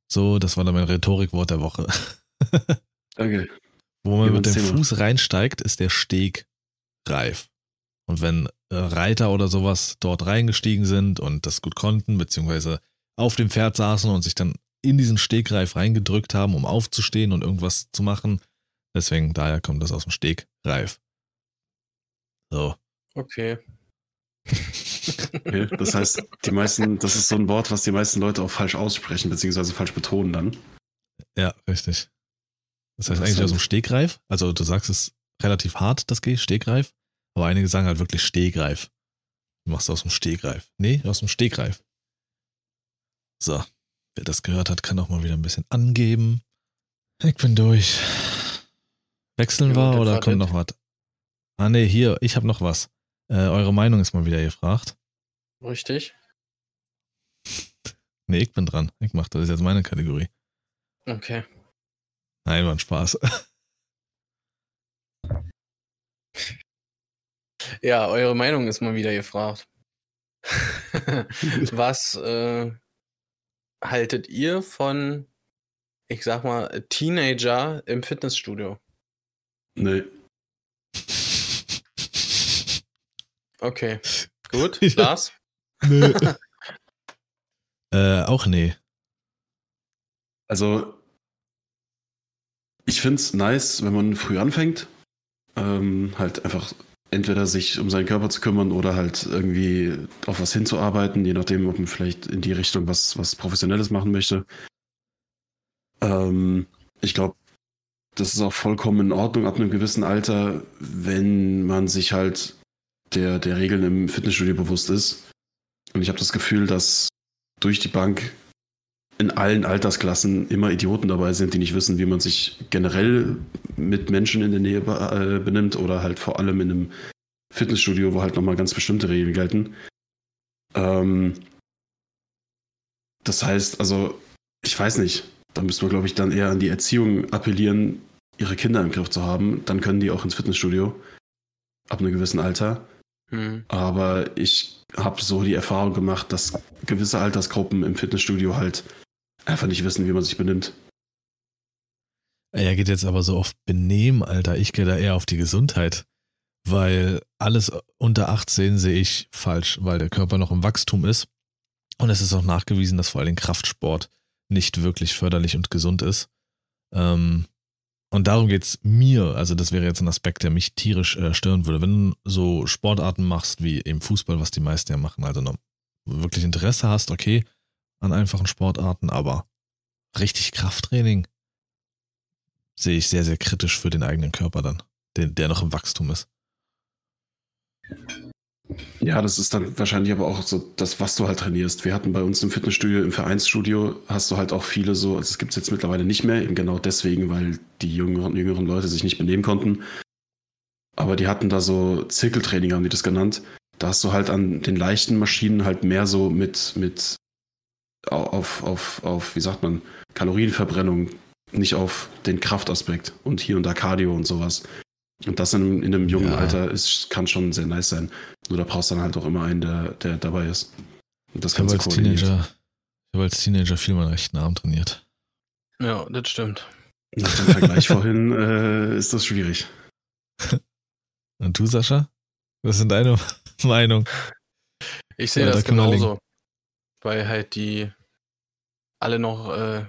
So, das war dann mein Rhetorikwort der Woche. Danke. Wo man mit dem. Fuß reinsteigt, ist der Steg reif. Und wenn äh, Reiter oder sowas dort reingestiegen sind und das gut konnten, beziehungsweise auf dem Pferd saßen und sich dann in diesen Stegreif reingedrückt haben, um aufzustehen und irgendwas zu machen, deswegen, daher kommt das aus dem Stegreif. So. Okay. Okay, das heißt, die meisten, das ist so ein Wort, was die meisten Leute auch falsch aussprechen, beziehungsweise falsch betonen dann. Ja, richtig. Das heißt eigentlich aus dem Stegreif. Also du sagst es relativ hart, das G, Stegreif. Aber einige sagen halt wirklich Stegreif. Du machst aus dem Stegreif. Nee, aus dem Stegreif. So. Wer das gehört hat, kann auch mal wieder ein bisschen angeben. Ich bin durch. Wechseln Jo, wir oder kommt noch was? Ah, nee, hier, ich habe noch was. Äh, eure Meinung ist mal wieder gefragt. Richtig? Nee, ich bin dran. Ich mach das ist jetzt meine Kategorie. Okay. Nein, war ein Spaß. Ja, eure Meinung ist mal wieder gefragt. Was äh, haltet ihr von, ich sag mal, Teenager im Fitnessstudio? Nee. Okay, gut. Lars? Nö. äh, auch nee. Also, ich finde es nice, wenn man früh anfängt. Ähm, halt einfach entweder sich um seinen Körper zu kümmern oder halt irgendwie auf was hinzuarbeiten, je nachdem, ob man vielleicht in die Richtung was, was Professionelles machen möchte. Ähm, ich glaube, das ist auch vollkommen in Ordnung ab einem gewissen Alter, wenn man sich halt der, der Regeln im Fitnessstudio bewusst ist. Und ich habe das Gefühl, dass durch die Bank in allen Altersklassen immer Idioten dabei sind, die nicht wissen, wie man sich generell mit Menschen in der Nähe be äh, benimmt oder halt vor allem in einem Fitnessstudio, wo halt nochmal ganz bestimmte Regeln gelten. Ähm, das heißt, also, ich weiß nicht, da müsste man, glaube ich, dann eher an die Erziehung appellieren, ihre Kinder im Griff zu haben. Dann können die auch ins Fitnessstudio ab einem gewissen Alter. Hm. Aber ich habe so die Erfahrung gemacht, dass gewisse Altersgruppen im Fitnessstudio halt einfach nicht wissen, wie man sich benimmt. Er geht jetzt aber so auf Benehmen, Alter. Ich gehe da eher auf die Gesundheit. Weil alles unter 18 sehe ich falsch, weil der Körper noch im Wachstum ist. Und es ist auch nachgewiesen, dass vor allem Kraftsport nicht wirklich förderlich und gesund ist. Ähm, und darum geht's mir. Also, das wäre jetzt ein Aspekt, der mich tierisch äh, stören würde. Wenn du so Sportarten machst, wie eben Fußball, was die meisten ja machen, also noch wirklich Interesse hast, okay, an einfachen Sportarten, aber richtig Krafttraining sehe ich sehr, sehr kritisch für den eigenen Körper dann, den, der noch im Wachstum ist. Ja, das ist dann wahrscheinlich aber auch so das, was du halt trainierst. Wir hatten bei uns im Fitnessstudio, im Vereinsstudio, hast du halt auch viele so, also es gibt es jetzt mittlerweile nicht mehr, eben genau deswegen, weil die jüngeren, jüngeren Leute sich nicht benehmen konnten. Aber die hatten da so Zirkeltraining, haben die das genannt. Da hast du halt an den leichten Maschinen halt mehr so mit, mit auf, auf, auf, wie sagt man, Kalorienverbrennung, nicht auf den Kraftaspekt und hier und da Cardio und sowas. Und das in, in einem jungen Ja. Alter ist, kann schon sehr nice sein. Nur da brauchst du dann halt auch immer einen, der, der dabei ist. Und das Ich habe Ganze als. Teenager, ich habe als Teenager viel meinen rechten Arm trainiert. Ja, das stimmt. Nach dem Vergleich vorhin äh, ist das schwierig. Und du, Sascha? Was sind deine Meinung? Ich sehe Ja, das da genauso. Weil halt die alle noch äh,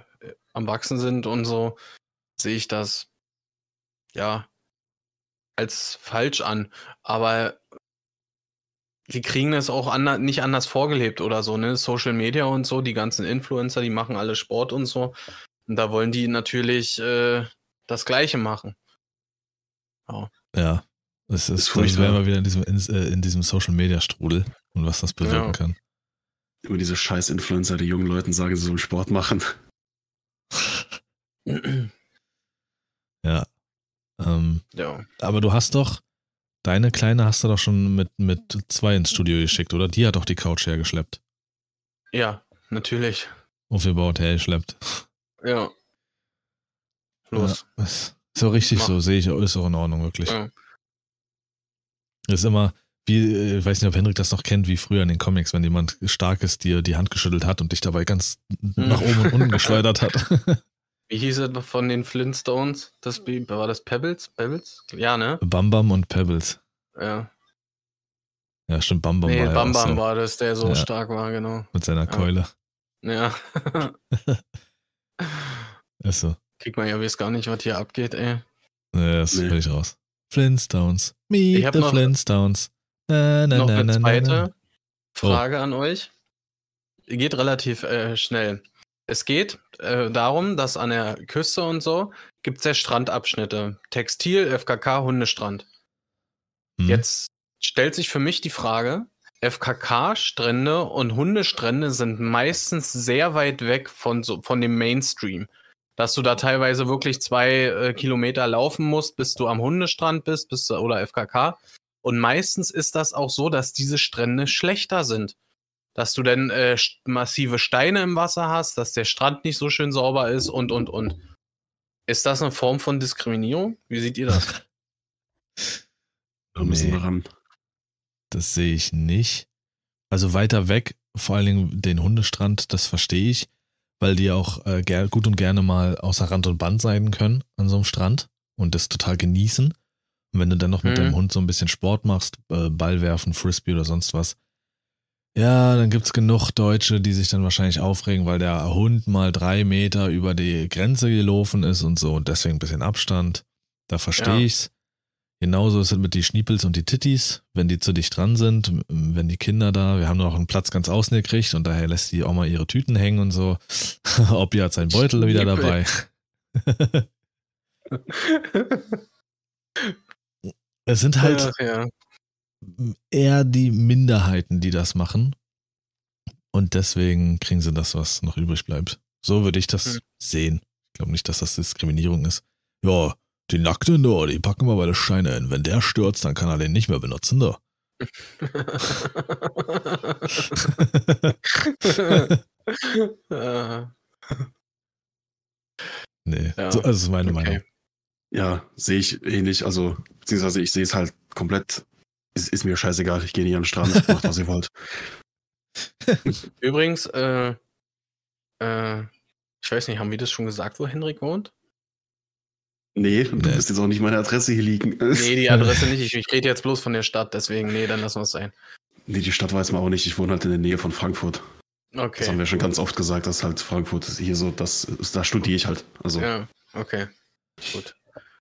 am Wachsen sind und so, sehe ich das ja als falsch an. Aber die kriegen das auch ander nicht anders vorgelebt oder so, ne? Social Media und so, die ganzen Influencer, die machen alle Sport und so. Und da wollen die natürlich äh, das Gleiche machen. Ja, es ist, Ist da furchtbar. wären wir wieder in diesem, in, äh, in diesem Social Media Strudel und was das bewirken Ja. kann. Immer diese scheiß Influencer, die jungen Leuten sagen, sie sollen Sport machen. Ja. Ähm, ja. aber du hast doch, deine Kleine hast du doch schon mit, mit zwei ins Studio geschickt, oder? Die hat doch die Couch hergeschleppt. Ja, natürlich. Aufgebaut, hergeschleppt. Ja. Los. Ja, so richtig Mach. so, sehe ich, ist auch in Ordnung, wirklich. Ja. Ist immer, wie, äh, ich weiß nicht, ob Henrik das noch kennt, wie früher in den Comics, wenn jemand Starkes dir die Hand geschüttelt hat und dich dabei ganz nach oben und unten geschleudert hat. Wie hieß es von den Flintstones? Das war das Pebbles? Pebbles? Ja, ne? Bam Bam und Pebbles. Ja. Ja, stimmt, Bam Bam nee, war Bam Bam so, war das, der so Ja. stark war, genau. mit seiner Ja. Keule. Ja. Ist so. Kriegt man ja weiß gar nicht, was hier abgeht, ey. Ja, das Nee. will ich raus. Flintstones. Meet the noch- Flintstones. Na, na, Noch na, eine zweite na. Frage an euch. Geht relativ äh, schnell. Es geht äh, darum, dass an der Küste und so gibt es ja Strandabschnitte. Textil, FKK, Hundestrand. Hm. Jetzt stellt sich für mich die Frage, FKK-Strände und Hundestrände sind meistens sehr weit weg von, so, von dem Mainstream. Dass du da teilweise wirklich zwei äh, Kilometer laufen musst, bis du am Hundestrand bist, bis, oder FKK. Und meistens ist das auch so, dass diese Strände schlechter sind. Dass du dann äh, massive Steine im Wasser hast, dass der Strand nicht so schön sauber ist und, und, und. Ist das eine Form von Diskriminierung? Wie seht ihr das? Da müssen Nee. wir ran. Das sehe ich nicht. Also weiter weg, vor allen Dingen den Hundestrand, das verstehe ich, weil die auch äh, gut und gerne mal außer Rand und Band sein können an so einem Strand und das total genießen. Und wenn du dann noch mit Mhm. deinem Hund so ein bisschen Sport machst, äh, Ball werfen, Frisbee oder sonst was, ja, dann gibt's genug Deutsche, die sich dann wahrscheinlich aufregen, weil der Hund mal drei Meter über die Grenze gelaufen ist und so und deswegen ein bisschen Abstand. Da verstehe Ja. ich's. Genauso ist es mit die Schniepels und die Tittis, wenn die zu dicht dran sind, wenn die Kinder da, wir haben noch einen Platz ganz außen gekriegt und daher lässt die auch mal ihre Tüten hängen und so. Opi hat seinen Beutel wieder dabei. Es sind halt Ach, ja. eher die Minderheiten, die das machen. Und deswegen kriegen sie das, was noch übrig bleibt. So würde ich das Hm. sehen. Ich glaube nicht, dass das Diskriminierung ist. Ja, die Nackten da, die packen wir bei der Scheine hin. Wenn der stürzt, dann kann er den nicht mehr benutzen da. Äh, nee, Ja, so, also das ist meine okay. Meinung. Ja, sehe ich ähnlich. Also, beziehungsweise ich sehe es halt komplett. Ist, ist mir scheißegal. Ich gehe nicht an den Strand. Macht, was ihr wollt. Übrigens, äh, äh, ich weiß nicht, haben wir das schon gesagt, wo Henrik wohnt? Nee, du Nee. bist jetzt auch nicht meine Adresse hier liegen. Nee, die Adresse nicht. Ich, ich rede jetzt bloß von der Stadt, deswegen, nee, dann lassen wir es sein. Nee, die Stadt weiß man auch nicht. Ich wohne halt in der Nähe von Frankfurt. Okay. Das haben wir schon ganz oft gesagt, dass halt Frankfurt ist hier so, das, da studiere ich halt. Also, Ja, okay. Gut.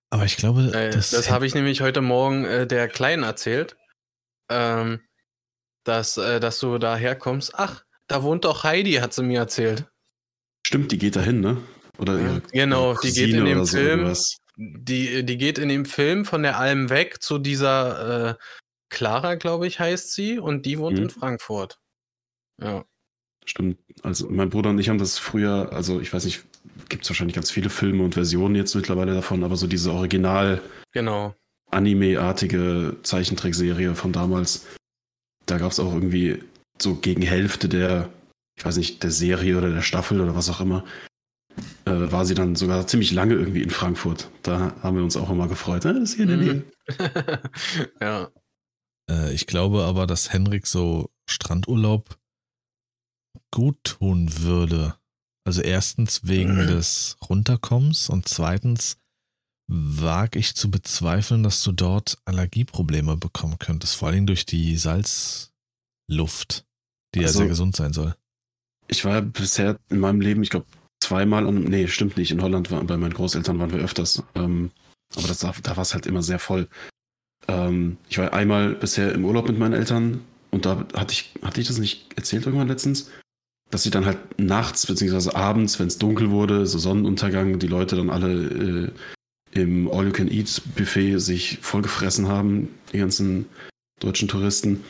Aber ich glaube, Äh, das, das habe ich nämlich heute Morgen äh, der Kleinen erzählt, ähm, dass, äh, dass du da herkommst. Ach, da wohnt doch Heidi, hat sie mir erzählt. stimmt, die geht dahin, ne? Oder ihre, Genau, ihre die geht in dem so, Film. irgendwas. Die, die geht in dem Film von der Alm weg zu dieser äh, Clara, glaube ich, heißt sie, und die wohnt Mhm. in Frankfurt. Ja. Stimmt. Also mein Bruder und ich haben das früher, also ich weiß nicht, gibt es wahrscheinlich ganz viele Filme und Versionen jetzt mittlerweile davon, aber so diese original Genau. Anime-artige Zeichentrickserie von damals, da gab es auch irgendwie so gegen Hälfte der, ich weiß nicht, der Serie oder der Staffel oder was auch immer, äh, war sie dann sogar ziemlich lange irgendwie in Frankfurt. Da haben wir uns auch immer gefreut. Ah, das ist hier in der Nähe. Mhm. ja. Äh, ich glaube aber, dass Henrik so Strandurlaub gut tun würde. Also erstens wegen Mhm. des Runterkommens und zweitens wage ich zu bezweifeln, dass du dort Allergieprobleme bekommen könntest, vor allem durch die Salzluft, die ja Also- sehr gesund sein soll. Ich war bisher in meinem Leben, ich glaube, zweimal an, nee, stimmt nicht, in Holland war, bei meinen Großeltern waren wir öfters. Ähm, aber das, da war es halt immer sehr voll. Ähm, ich war einmal bisher im Urlaub mit meinen Eltern und da hatte ich, hatte ich das nicht erzählt irgendwann letztens? Dass sie dann halt nachts beziehungsweise abends, wenn es dunkel wurde, so Sonnenuntergang, die Leute dann alle äh, im All-You-Can-Eat-Buffet sich vollgefressen haben, die ganzen deutschen Touristen.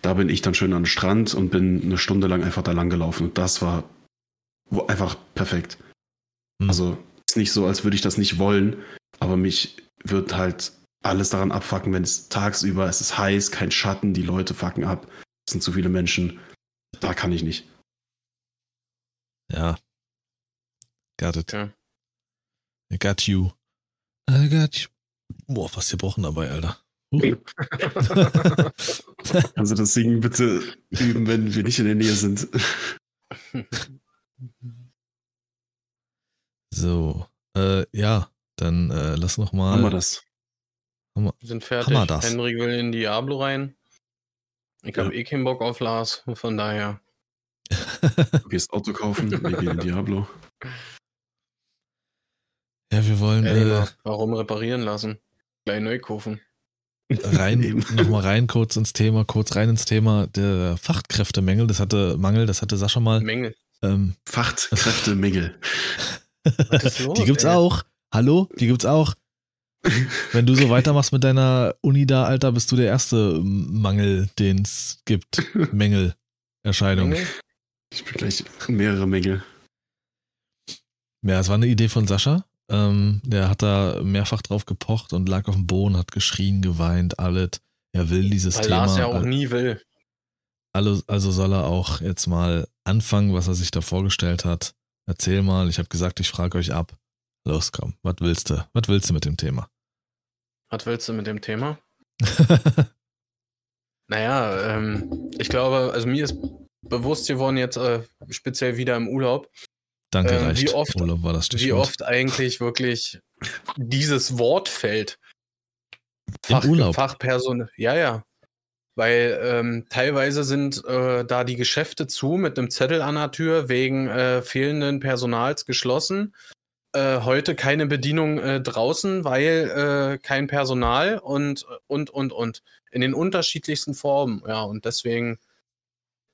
Da bin ich dann schön an den Strand und bin eine Stunde lang einfach da lang gelaufen. Und das war einfach perfekt. Hm. Also ist nicht so, als würde ich das nicht wollen, aber mich wird halt alles daran abfacken, wenn es tagsüber, es ist heiß, kein Schatten, die Leute fucken ab, es sind zu viele Menschen. Da kann ich nicht. Ja. Got it. Ja. I got you. I got you. Boah, was gebrochen dabei, Alter. Uh. Du das Singen bitte üben, wenn wir nicht in der Nähe sind? So, äh, ja, dann äh, lass noch mal. Haben wir das? Wir sind fertig. Hammer das. Henrik will in Diablo rein. Ich habe Ja. eh keinen Bock auf Lars, von daher. Du gehst Auto kaufen, wir gehen Diablo. ja, wir wollen. Äh, warum reparieren lassen? Gleich neu kaufen. rein, nochmal rein kurz ins Thema, kurz rein ins Thema der Fachkräftemangel. Das hatte Mangel, das hatte Sascha mal. Mängel. Ähm, los, die gibt's ey? auch. Hallo, die gibt's auch. Wenn du so weitermachst mit deiner Uni da, Alter, bist du der erste Mangel, den es gibt. Mängel. Erscheinung. Mängel? Ich bin gleich mehrere Mängel. Ja, es war eine Idee von Sascha. Ähm, der hat da mehrfach drauf gepocht und lag auf dem Boden, hat geschrien, geweint, alles. Er will dieses Weil Thema. Lars ja auch nie will. Also, also soll er auch jetzt mal anfangen, was er sich da vorgestellt hat. Erzähl mal, ich habe gesagt, ich frage euch ab. Los, komm, was willst du? Was willst du mit dem Thema? Was willst du mit dem Thema? Naja, ähm, ich glaube, also mir ist bewusst geworden jetzt äh, speziell wieder im Urlaub, Danke, Ähm, reicht. wie oft- Urlaub war das Stichwort. wie oft eigentlich wirklich dieses Wort fällt. Im Urlaub? Fachperson. Ja, ja. Weil ähm, teilweise sind äh, da die Geschäfte zu mit einem Zettel an der Tür wegen äh, fehlenden Personals geschlossen. Äh, heute keine Bedienung äh, draußen, weil äh, kein Personal und, und, und, und. In den unterschiedlichsten Formen. Ja, und deswegen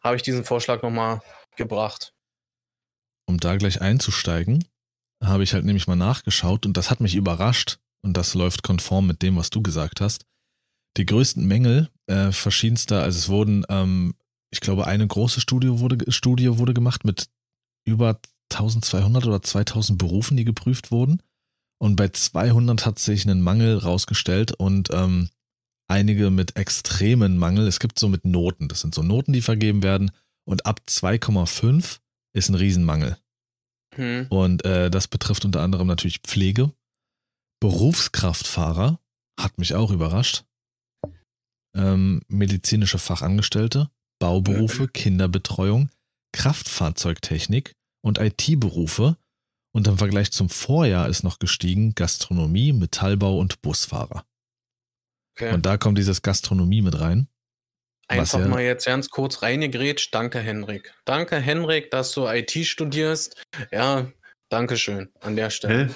habe ich diesen Vorschlag nochmal gebracht. um da gleich einzusteigen, habe ich halt nämlich mal nachgeschaut und das hat mich überrascht und das läuft konform mit dem, was du gesagt hast. Die größten Mängel äh, verschiedenster, also es wurden, ähm, ich glaube, eine große Studie wurde, Studie wurde gemacht mit über 1200 oder 2000 Berufen, die geprüft wurden. Und bei 200 hat sich ein Mangel rausgestellt und ähm, einige mit extremen Mangel. Es gibt so mit Noten, das sind so Noten, die vergeben werden. Und ab 2,5 ist ein Riesenmangel. Hm. Und äh, das betrifft unter anderem natürlich Pflege. Berufskraftfahrer hat mich auch überrascht. Ähm, medizinische Fachangestellte, Bauberufe, Kinderbetreuung, Kraftfahrzeugtechnik und IT-Berufe. Und im Vergleich zum Vorjahr ist noch gestiegen Gastronomie, Metallbau und Busfahrer. Okay. Und da kommt dieses Gastronomie mit rein. Einfach ja- mal jetzt ganz kurz reingegrätscht. Danke, Henrik. Danke, Henrik, dass du IT studierst. Ja, danke schön an der Stelle. Hä?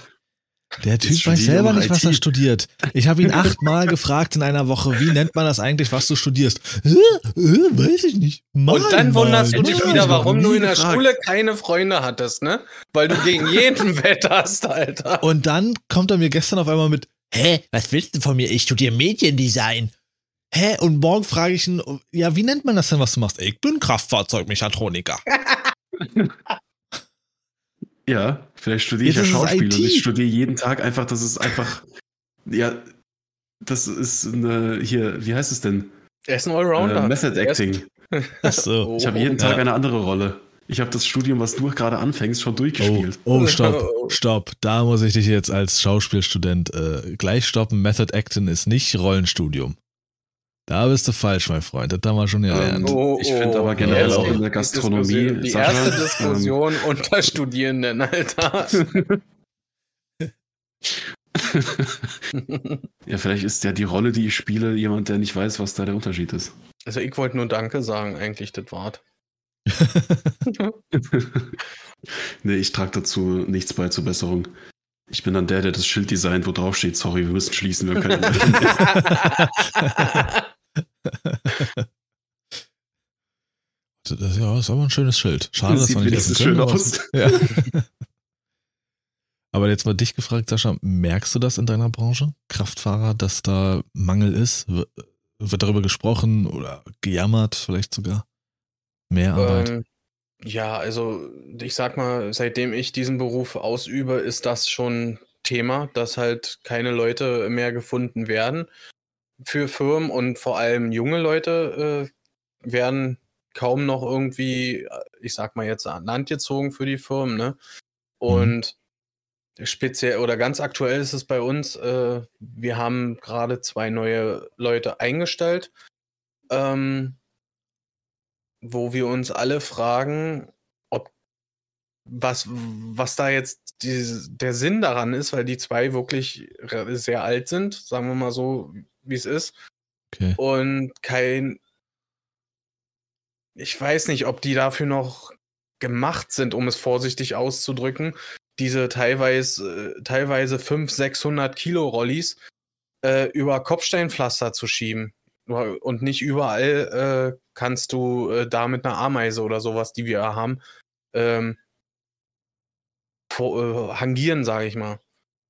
Der Typ weiß selber nicht, was er IT. studiert. Ich habe ihn achtmal gefragt in einer Woche, wie nennt man das eigentlich, was du studierst? Äh, äh, weiß ich nicht. Mal, Und dann wunderst du dich wieder, warum du in der gefragt. Schule keine Freunde hattest, ne? Weil du gegen jeden wetterst, Alter. Und dann kommt er mir gestern auf einmal mit, hä, was willst du von mir? Ich studiere Mediendesign. Hä? Und morgen frage ich ihn, ja, wie nennt man das denn, was du machst? Ich bin Kraftfahrzeugmechatroniker. Ja, vielleicht studiere ich ja Schauspiel und ich studiere jeden Tag einfach, das ist einfach, ja, das ist eine, hier, wie heißt es denn? Er ist ein Allrounder. Äh, Method Acting. Ach so. Ich habe jeden Tag Ja. eine andere Rolle. Ich habe das Studium, was du gerade anfängst, schon Oh, durchgespielt. oh, stopp, stopp. Da muss ich dich jetzt als Schauspielstudent äh, gleich stoppen. Method Acting ist nicht Rollenstudium. Da bist du falsch, mein Freund. Das haben wir schon gelernt. Ähm, Oh, Ich finde aber generell auch in der die Gastronomie, Diskussion- Die Sascha, erste ähm, Diskussion unter Studierenden, Alter. ja, vielleicht ist ja die Rolle, die ich spiele, jemand, der nicht weiß, was da der Unterschied ist. Also ich wollte nur Danke sagen, eigentlich, das Wort. nee, ich trage dazu nichts bei zur Besserung. Ich bin dann der, der das Schild designt, wo drauf steht, sorry, wir müssen schließen, wir können Das ist, ja, ist aber ein schönes Schild. Schade, Das dass wir nicht können, schön aber- aus. Ja. aber jetzt mal dich gefragt, Sascha, merkst du das in deiner Branche? Kraftfahrer, dass da Mangel ist? Wird darüber gesprochen oder gejammert vielleicht sogar? Mehr Arbeit? Ähm, ja, also ich sag mal, seitdem ich diesen Beruf ausübe, ist das schon Thema, dass halt keine Leute mehr gefunden werden für Firmen und vor allem junge Leute äh, werden kaum noch irgendwie, äh, ich sag mal jetzt, an Land gezogen für die Firmen, ne? Und speziell oder ganz aktuell ist es bei uns, äh, wir haben gerade zwei neue Leute eingestellt. Ähm, wo wir uns alle fragen, ob was, was da jetzt die, der Sinn daran ist, weil die zwei wirklich sehr alt sind, sagen wir mal so, wie es ist, Okay. und kein, ich weiß nicht, ob die dafür noch gemacht sind, um es vorsichtig auszudrücken, diese teilweise, teilweise 500, 600 Kilo Rollis äh, über Kopfsteinpflaster zu schieben. Und nicht überall äh, kannst du äh, da mit einer Ameise oder sowas, die wir haben, ähm, vor, äh, hangieren, sage ich mal.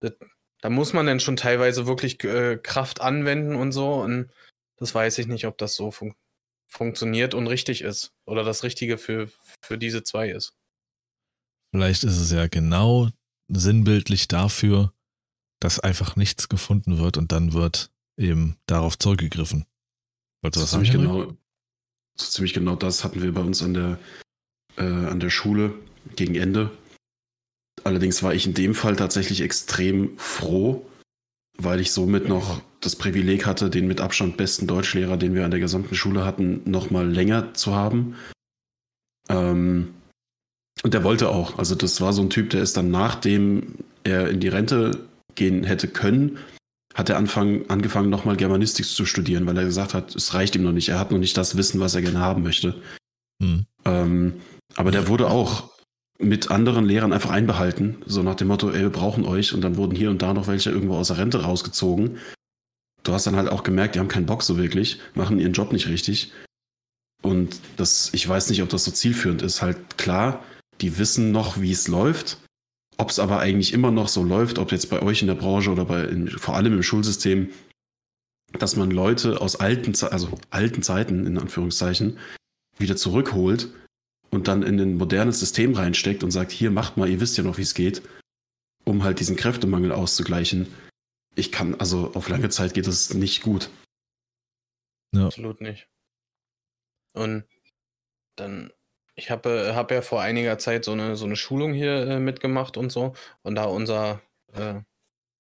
Das, da muss man dann schon teilweise wirklich äh, Kraft anwenden und so. Und das weiß ich nicht, ob das so fun funktioniert und richtig ist. Oder das Richtige für, für diese zwei ist. Vielleicht ist es ja genau sinnbildlich dafür, dass einfach nichts gefunden wird und dann wird eben darauf zurückgegriffen. Wolltest du was sagen? Genau, so ziemlich genau das hatten wir bei uns an der, äh, an der Schule gegen Ende. Allerdings war ich in dem Fall tatsächlich extrem froh, weil ich somit noch das Privileg hatte, den mit Abstand besten Deutschlehrer, den wir an der gesamten Schule hatten, noch mal länger zu haben. Ähm, und der wollte auch. Also das war so ein Typ, der ist dann nachdem er in die Rente gehen hätte können, hat er anfang, angefangen, nochmal Germanistik zu studieren, weil er gesagt hat, es reicht ihm noch nicht. Er hat noch nicht das Wissen, was er gerne haben möchte. Hm. Ähm, aber der wurde auch mit anderen Lehrern einfach einbehalten, so nach dem Motto, ey, wir brauchen euch. Und dann wurden hier und da noch welche irgendwo aus der Rente rausgezogen. Du hast dann halt auch gemerkt, die haben keinen Bock so wirklich, machen ihren Job nicht richtig. Und das, ich weiß nicht, ob das so zielführend ist. Halt klar, die wissen noch, wie es läuft. Ob es aber eigentlich immer noch so läuft, ob jetzt bei euch in der Branche oder bei, in, vor allem im Schulsystem, dass man Leute aus alten, also alten Zeiten, in Anführungszeichen, wieder zurückholt und dann in ein modernes System reinsteckt und sagt, hier macht mal, ihr wisst ja noch, wie es geht, um halt diesen Kräftemangel auszugleichen. Ich kann, also auf lange Zeit geht das nicht gut. Ja. Absolut nicht. Und dann, ich habe hab ja vor einiger Zeit so eine, so eine Schulung hier äh, mitgemacht und so. Und da unser äh,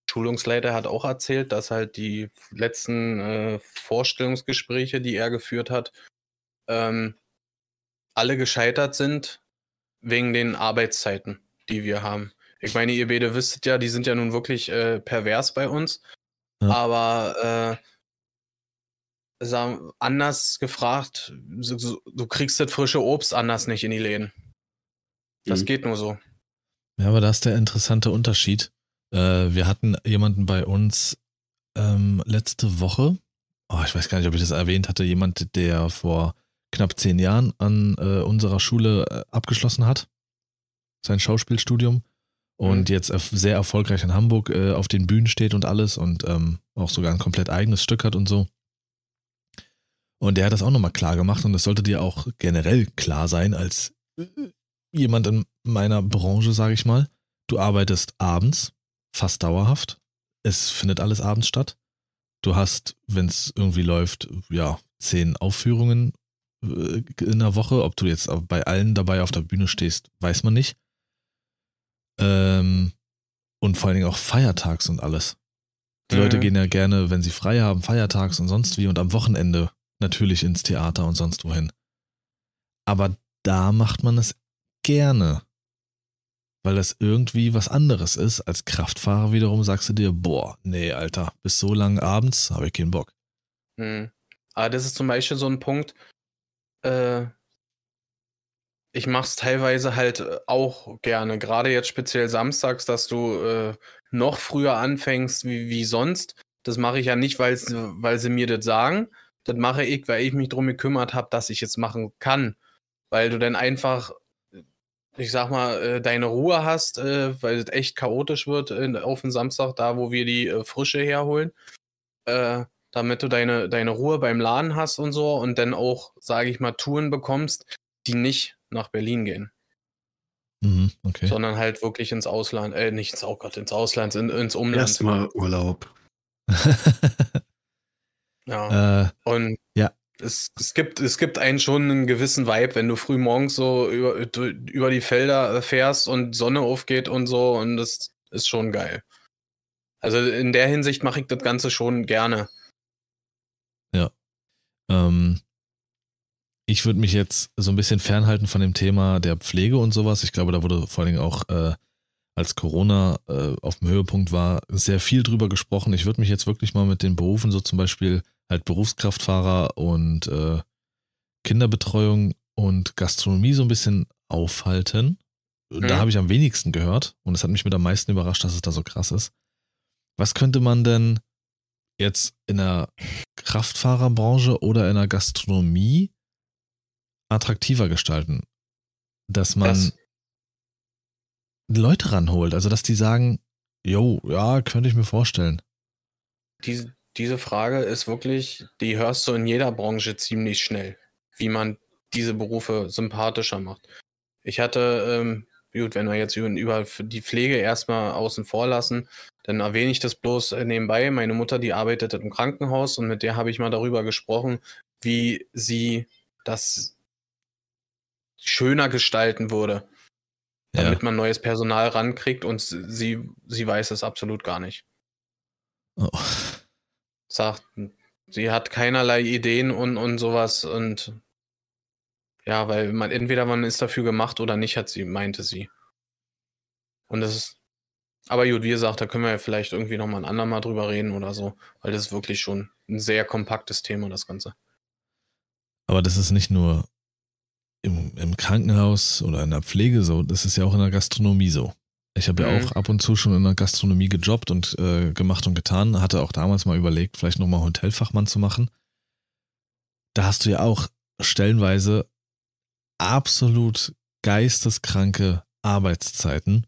Schulungsleiter hat auch erzählt, dass halt die letzten äh, Vorstellungsgespräche, die er geführt hat, ähm, alle gescheitert sind wegen den Arbeitszeiten, die wir haben. Ich meine, ihr beide wisstet ja, die sind ja nun wirklich äh, pervers bei uns. Ja. Aber sagen, anders gefragt, so, du kriegst das frische Obst anders nicht in die Läden. Das mhm. geht nur so. Ja, aber da ist der interessante Unterschied. Äh, wir hatten jemanden bei uns ähm, letzte Woche, oh, ich weiß gar nicht, ob ich das erwähnt hatte, jemand, der vor knapp zehn Jahren an äh, unserer Schule äh, abgeschlossen hat, sein Schauspielstudium und mhm. jetzt sehr erfolgreich in Hamburg äh, auf den Bühnen steht und alles und ähm, auch sogar ein komplett eigenes Stück hat und so. Und der hat das auch nochmal klar gemacht und das sollte dir auch generell klar sein als äh, jemand in meiner Branche, sage ich mal. Du arbeitest abends, fast dauerhaft. Es findet alles abends statt. Du hast, wenn es irgendwie läuft, ja, zehn Aufführungen äh, in der Woche. Ob du jetzt bei allen dabei auf der Bühne stehst, weiß man nicht. Ähm, und vor allen Dingen auch feiertags und alles. Die mhm. Leute gehen ja gerne, wenn sie frei haben, feiertags und sonst wie und am Wochenende natürlich ins Theater und sonst wohin. Aber da macht man es gerne. Weil das irgendwie was anderes ist. Als Kraftfahrer wiederum sagst du dir, boah, nee, Alter, bis so lang abends habe ich keinen Bock. Mhm. Aber das ist zum Beispiel so ein Punkt, äh, ich mache es teilweise halt äh, auch gerne, gerade jetzt speziell samstags, dass du äh, noch früher anfängst wie, wie sonst. Das mache ich ja nicht, weil sie mir das sagen. Das mache ich, weil ich mich darum gekümmert habe, dass ich es machen kann. Weil du dann einfach, ich sag mal, äh, deine Ruhe hast, äh, weil es echt chaotisch wird auf den Samstag, da wo wir die äh, Frische herholen damit du deine, deine Ruhe beim Laden hast und so und dann auch, sage ich mal, Touren bekommst, die nicht nach Berlin gehen. Mhm, okay. Sondern halt wirklich ins Ausland, äh, nicht ins, oh Gott, ins Ausland, in, ins Umland. Erstmal Urlaub. ja. Äh, und ja. Es, es, gibt, es gibt einen schon einen gewissen Vibe, wenn du früh morgens so über, über die Felder fährst und Sonne aufgeht und so und das ist schon geil. Also in der Hinsicht mache ich das Ganze schon gerne. Ja. Ähm, ich würde mich jetzt so ein bisschen fernhalten von dem Thema der Pflege und sowas. Ich glaube, da wurde vor allen Dingen auch, äh, als Corona äh, auf dem Höhepunkt war, sehr viel drüber gesprochen. Ich würde mich jetzt wirklich mal mit den Berufen, so zum Beispiel halt Berufskraftfahrer und äh, Kinderbetreuung und Gastronomie so ein bisschen aufhalten. Mhm. Da habe ich am wenigsten gehört und es hat mich mit am meisten überrascht, dass es da so krass ist. Was könnte man denn jetzt in der Kraftfahrerbranche oder in der Gastronomie attraktiver gestalten. Dass man Das- Leute ranholt, also dass die sagen, jo, ja, könnte ich mir vorstellen. Diese, diese Frage ist wirklich, die hörst du in jeder Branche ziemlich schnell, wie man diese Berufe sympathischer macht. Ich hatte, ähm, gut, wenn wir jetzt über, die Pflege erstmal außen vor lassen, dann erwähne ich das bloß äh, nebenbei. Meine Mutter, die arbeitet im Krankenhaus und mit der habe ich mal darüber gesprochen, wie sie das schöner gestalten würde, Ja, damit man neues Personal rankriegt und sie, sie weiß es absolut gar nicht. oh. sagt, sie hat keinerlei Ideen und, und sowas und ja, weil man entweder man ist dafür gemacht oder nicht, hat sie, meinte sie. Und das ist, aber gut, wie gesagt, da können wir ja vielleicht irgendwie nochmal ein andermal drüber reden oder so, weil das ist wirklich schon ein sehr kompaktes Thema, das Ganze. Aber das ist nicht nur im, im Krankenhaus oder in der Pflege so, das ist ja auch in der Gastronomie so. Ich habe ja Mhm. auch ab und zu schon in der Gastronomie gejobbt und äh, gemacht und getan, hatte auch damals mal überlegt, vielleicht nochmal Hotelfachmann zu machen. Da hast du ja auch stellenweise absolut geisteskranke Arbeitszeiten.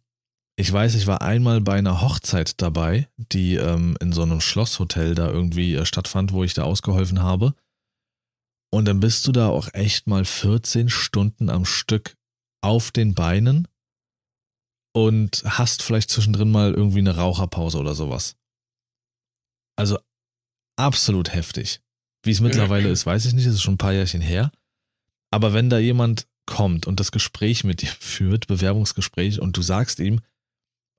Ich weiß, ich war einmal bei einer Hochzeit dabei, die ähm, in so einem Schlosshotel da irgendwie äh, stattfand, wo ich da ausgeholfen habe. Und dann bist du da auch echt mal 14 Stunden am Stück auf den Beinen und hast vielleicht zwischendrin mal irgendwie eine Raucherpause oder sowas. Also absolut heftig. Wie es mittlerweile ist, weiß ich nicht, das ist schon ein paar Jährchen her. Aber wenn da jemand kommt und das Gespräch mit dir führt, Bewerbungsgespräch, und du sagst ihm,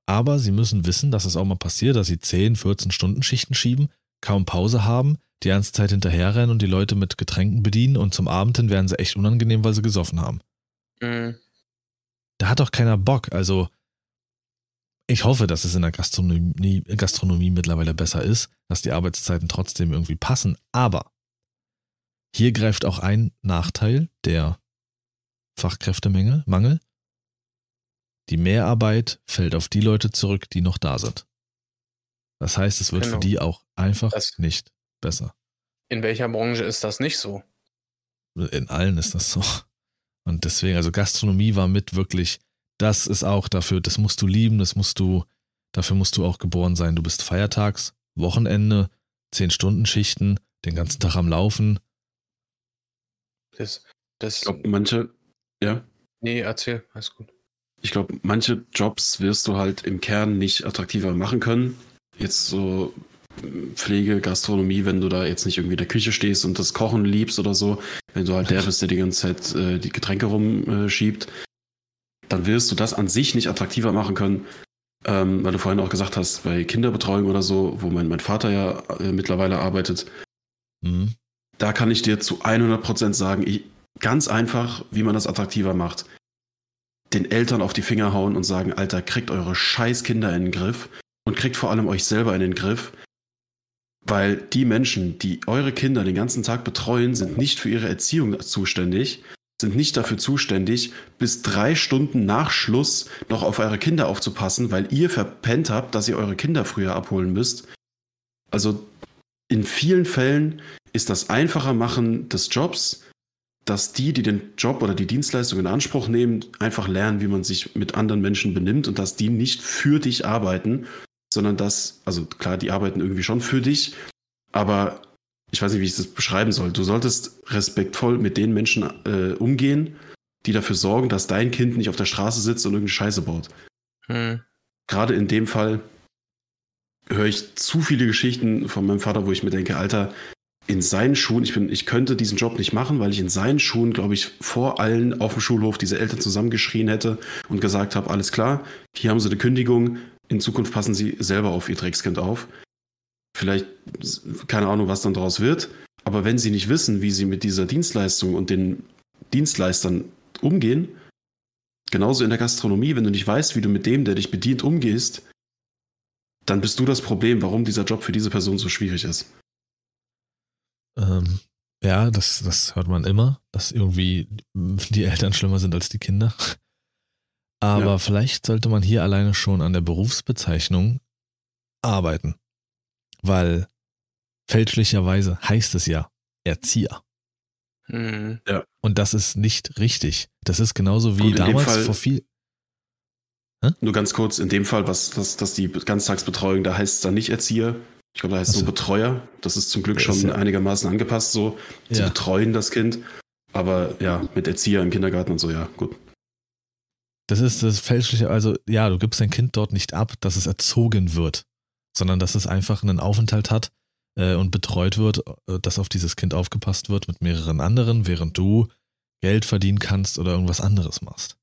aber sie müssen wissen, dass es auch mal passiert, dass sie 10, 14 Stunden Schichten schieben, kaum Pause haben, die ganze Zeit hinterherrennen und die Leute mit Getränken bedienen und zum Abend hin werden sie echt unangenehm, weil sie gesoffen haben. Mhm. Da hat doch keiner Bock. Also, ich hoffe, dass es in der Gastronomie, Gastronomie mittlerweile besser ist, dass die Arbeitszeiten trotzdem irgendwie passen. Aber hier greift auch ein Nachteil der Fachkräftemangel. Mangel. Die Mehrarbeit fällt auf die Leute zurück, die noch da sind. Das heißt, es wird Genau. für die auch einfach Das- nicht besser. In welcher Branche ist das nicht so? In allen ist das so. Und deswegen, also Gastronomie war mit wirklich, das ist auch dafür, das musst du lieben, das musst du, dafür musst du auch geboren sein. Du bist feiertags, Wochenende, 10-Stunden-Schichten, den ganzen Tag am Laufen. Das, das, Ich glaube, manche, ja, nee, erzähl, alles gut. ich glaube, manche Jobs wirst du halt im Kern nicht attraktiver machen können. Jetzt so Pflege, Gastronomie, wenn du da jetzt nicht irgendwie in der Küche stehst und das Kochen liebst oder so, wenn du halt der bist, der die ganze Zeit äh, die Getränke rumschiebt, dann wirst du das an sich nicht attraktiver machen können. Ähm, weil du vorhin auch gesagt hast, bei Kinderbetreuung oder so, wo mein, mein Vater ja äh, mittlerweile arbeitet, Mhm. da kann ich dir zu 100% sagen, ich, ganz einfach, wie man das attraktiver macht. Den Eltern auf die Finger hauen und sagen, Alter, kriegt eure scheiß Kinder in den Griff und kriegt vor allem euch selber in den Griff. Weil die Menschen, die eure Kinder den ganzen Tag betreuen, sind nicht für ihre Erziehung zuständig, sind nicht dafür zuständig, bis drei Stunden nach Schluss noch auf eure Kinder aufzupassen, weil ihr verpennt habt, dass ihr eure Kinder früher abholen müsst. Also in vielen Fällen ist das einfacher machen des Jobs, dass die, die den Job oder die Dienstleistung in Anspruch nehmen, einfach lernen, wie man sich mit anderen Menschen benimmt und dass die nicht für dich arbeiten, sondern dass, also klar, die arbeiten irgendwie schon für dich, aber ich weiß nicht, wie ich das beschreiben soll. Du solltest respektvoll mit den Menschen äh, umgehen, die dafür sorgen, dass dein Kind nicht auf der Straße sitzt und irgendeine Scheiße baut Hm. gerade in dem Fall höre ich zu viele Geschichten von meinem Vater, wo ich mir denke, Alter, in seinen Schuhen, ich bin, ich könnte diesen Job nicht machen, weil ich in seinen Schuhen, glaube ich, vor allen auf dem Schulhof diese Eltern zusammengeschrien hätte und gesagt habe, alles klar, hier haben sie eine Kündigung, in Zukunft passen sie selber auf ihr Dreckskind auf. Vielleicht, keine Ahnung, was dann daraus wird, aber wenn sie nicht wissen, wie sie mit dieser Dienstleistung und den Dienstleistern umgehen, genauso in der Gastronomie, wenn du nicht weißt, wie du mit dem, der dich bedient, umgehst, dann bist du das Problem, warum dieser Job für diese Person so schwierig ist. Ähm, ja, das, das hört man immer, dass irgendwie die Eltern schlimmer sind als die Kinder. Aber Ja. vielleicht sollte man hier alleine schon an der Berufsbezeichnung arbeiten. Weil fälschlicherweise heißt es ja Erzieher. Mhm. Und das ist nicht richtig. Das ist genauso wie Gut, in dem damals Fall- vor viel. Nur ganz kurz, in dem Fall, was, dass, dass die Ganztagsbetreuung, da heißt es dann nicht Erzieher. Ich glaube, da heißt es Ach so. nur Betreuer. Das ist zum Glück schon ja- einigermaßen angepasst so. Sie Ja. betreuen das Kind. Aber ja, mit Erzieher im Kindergarten und so, ja, gut. Das ist das Fälschliche, also ja, du gibst dein Kind dort nicht ab, dass es erzogen wird, sondern dass es einfach einen Aufenthalt hat äh, und betreut wird, äh, dass auf dieses Kind aufgepasst wird mit mehreren anderen, während du Geld verdienen kannst oder irgendwas anderes machst.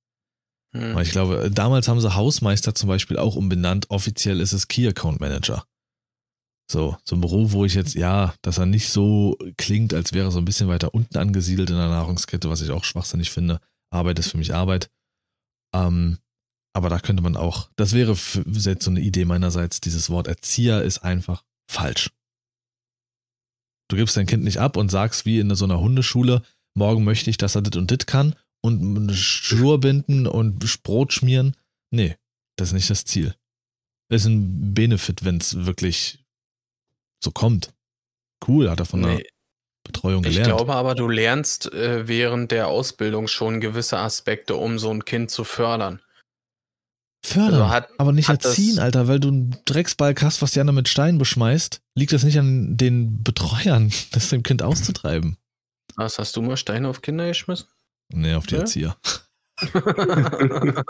Weil ich glaube, äh, damals haben sie Hausmeister zum Beispiel auch umbenannt, offiziell ist es Key Account Manager. So, so ein Beruf, wo ich jetzt, ja, dass er nicht so klingt, als wäre er so ein bisschen weiter unten angesiedelt in der Nahrungskette, was ich auch schwachsinnig finde. Arbeit ist für mich Arbeit. Ähm, aber da könnte man auch, das wäre jetzt so eine Idee meinerseits, dieses Wort Erzieher ist einfach falsch. Du gibst dein Kind nicht ab und sagst wie in so einer Hundeschule, morgen möchte ich, dass er dit und dit kann und Schnur binden und Brot schmieren. Nee, das ist nicht das Ziel. Das ist ein Benefit, wenn es wirklich so kommt. Cool, hat er von der Nee, Betreuung ich gelernt. glaube aber, du lernst äh, während der Ausbildung schon gewisse Aspekte, um so ein Kind zu fördern. Fördern, also hat- aber nicht hat das- erziehen, Alter, weil du einen Drecksbalg hast, was die anderen mit Steinen beschmeißt. Liegt das nicht an den Betreuern, das dem Kind auszutreiben? Was, hast du mal Steine auf Kinder geschmissen? Nee, auf die Ja? Erzieher.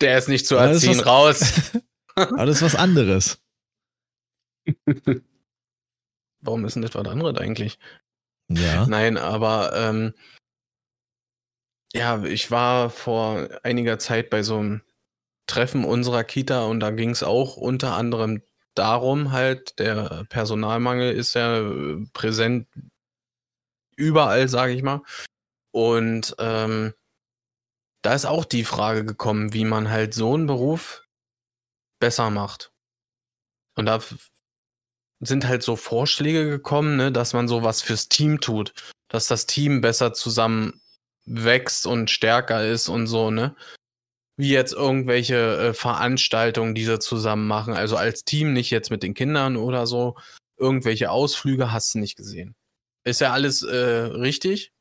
Der ist nicht zu erziehen, was- raus. Ist was anderes. Warum ist denn das was anderes eigentlich? Ja. Nein, aber ähm, ja, ich war vor einiger Zeit bei so einem Treffen unserer Kita und da ging es auch unter anderem darum, halt, der Personalmangel ist ja äh, präsent überall, sage ich mal. Und ähm, da ist auch die Frage gekommen, wie man halt so einen Beruf besser macht. Und da sind halt so Vorschläge gekommen, ne, dass man sowas fürs Team tut, dass das Team besser zusammen wächst und stärker ist und so, ne? Wie jetzt irgendwelche äh, Veranstaltungen, die sie zusammen machen, also als Team, nicht jetzt mit den Kindern oder so, irgendwelche Ausflüge hast du nicht gesehen. Ist ja alles äh, richtig.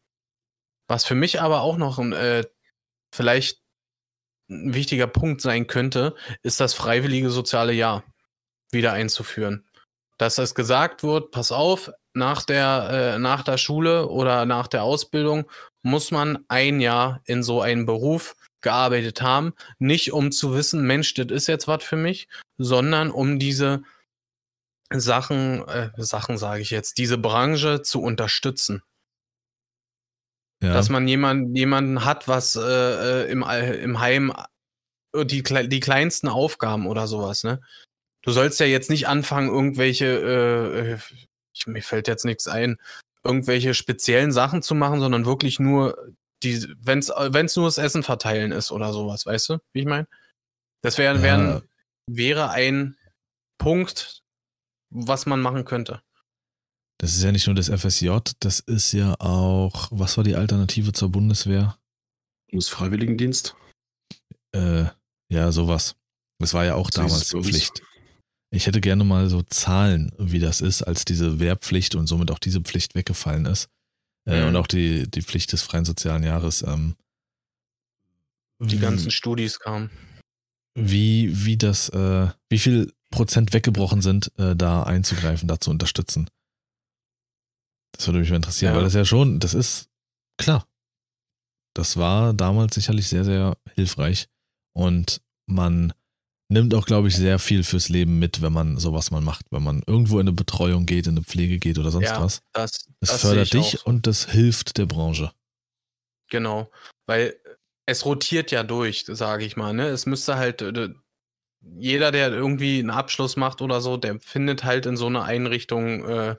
Was für mich aber auch noch ein, äh, vielleicht ein wichtiger Punkt sein könnte, ist das freiwillige soziale Jahr wieder einzuführen. Dass das gesagt wird, pass auf, nach der, äh, nach der Schule oder nach der Ausbildung muss man ein Jahr in so einem Beruf gearbeitet haben. Nicht um zu wissen, Mensch, das ist jetzt was für mich, sondern um diese Sachen, äh, Sachen sage ich jetzt, diese Branche zu unterstützen. ja. Dass man jemand, jemanden hat, was äh, äh, im, im Heim äh, die, die kleinsten Aufgaben oder sowas, ne? Du sollst ja jetzt nicht anfangen, irgendwelche, äh, äh, ich, mir fällt jetzt nichts ein, irgendwelche speziellen Sachen zu machen, sondern wirklich nur die, wenn's, wenn's nur das Essen verteilen ist oder sowas, weißt du, wie ich meine? Das wär, Ja. wär, wäre ein Punkt, was man machen könnte. Das ist ja nicht nur das FSJ, das ist ja auch, was war die Alternative zur Bundeswehr? Muss Freiwilligendienst. Äh, ja, sowas. Das war ja auch damals. Pflicht. Ich hätte gerne mal so Zahlen, wie das ist, als diese Wehrpflicht und somit auch diese Pflicht weggefallen ist. Äh, Mhm. Und auch die, die Pflicht des freien sozialen Jahres. Ähm, Die wie- ganzen Studis kamen. wie, wie das, äh, wie viel Prozent weggebrochen sind, äh, da einzugreifen, da zu unterstützen. Das würde mich mal interessieren, Ja. weil das ja schon, das ist klar. Das war damals sicherlich sehr, sehr hilfreich und man nimmt auch, glaube ich, sehr viel fürs Leben mit, wenn man sowas mal macht, wenn man irgendwo in eine Betreuung geht, in eine Pflege geht oder sonst Ja, was. Das, Das, das fördert ich dich auch und das hilft der Branche. Genau, weil es rotiert ja durch, sage ich mal. Ne? Es müsste halt, äh, jeder, der irgendwie einen Abschluss macht oder so, der findet halt in so einer Einrichtung äh,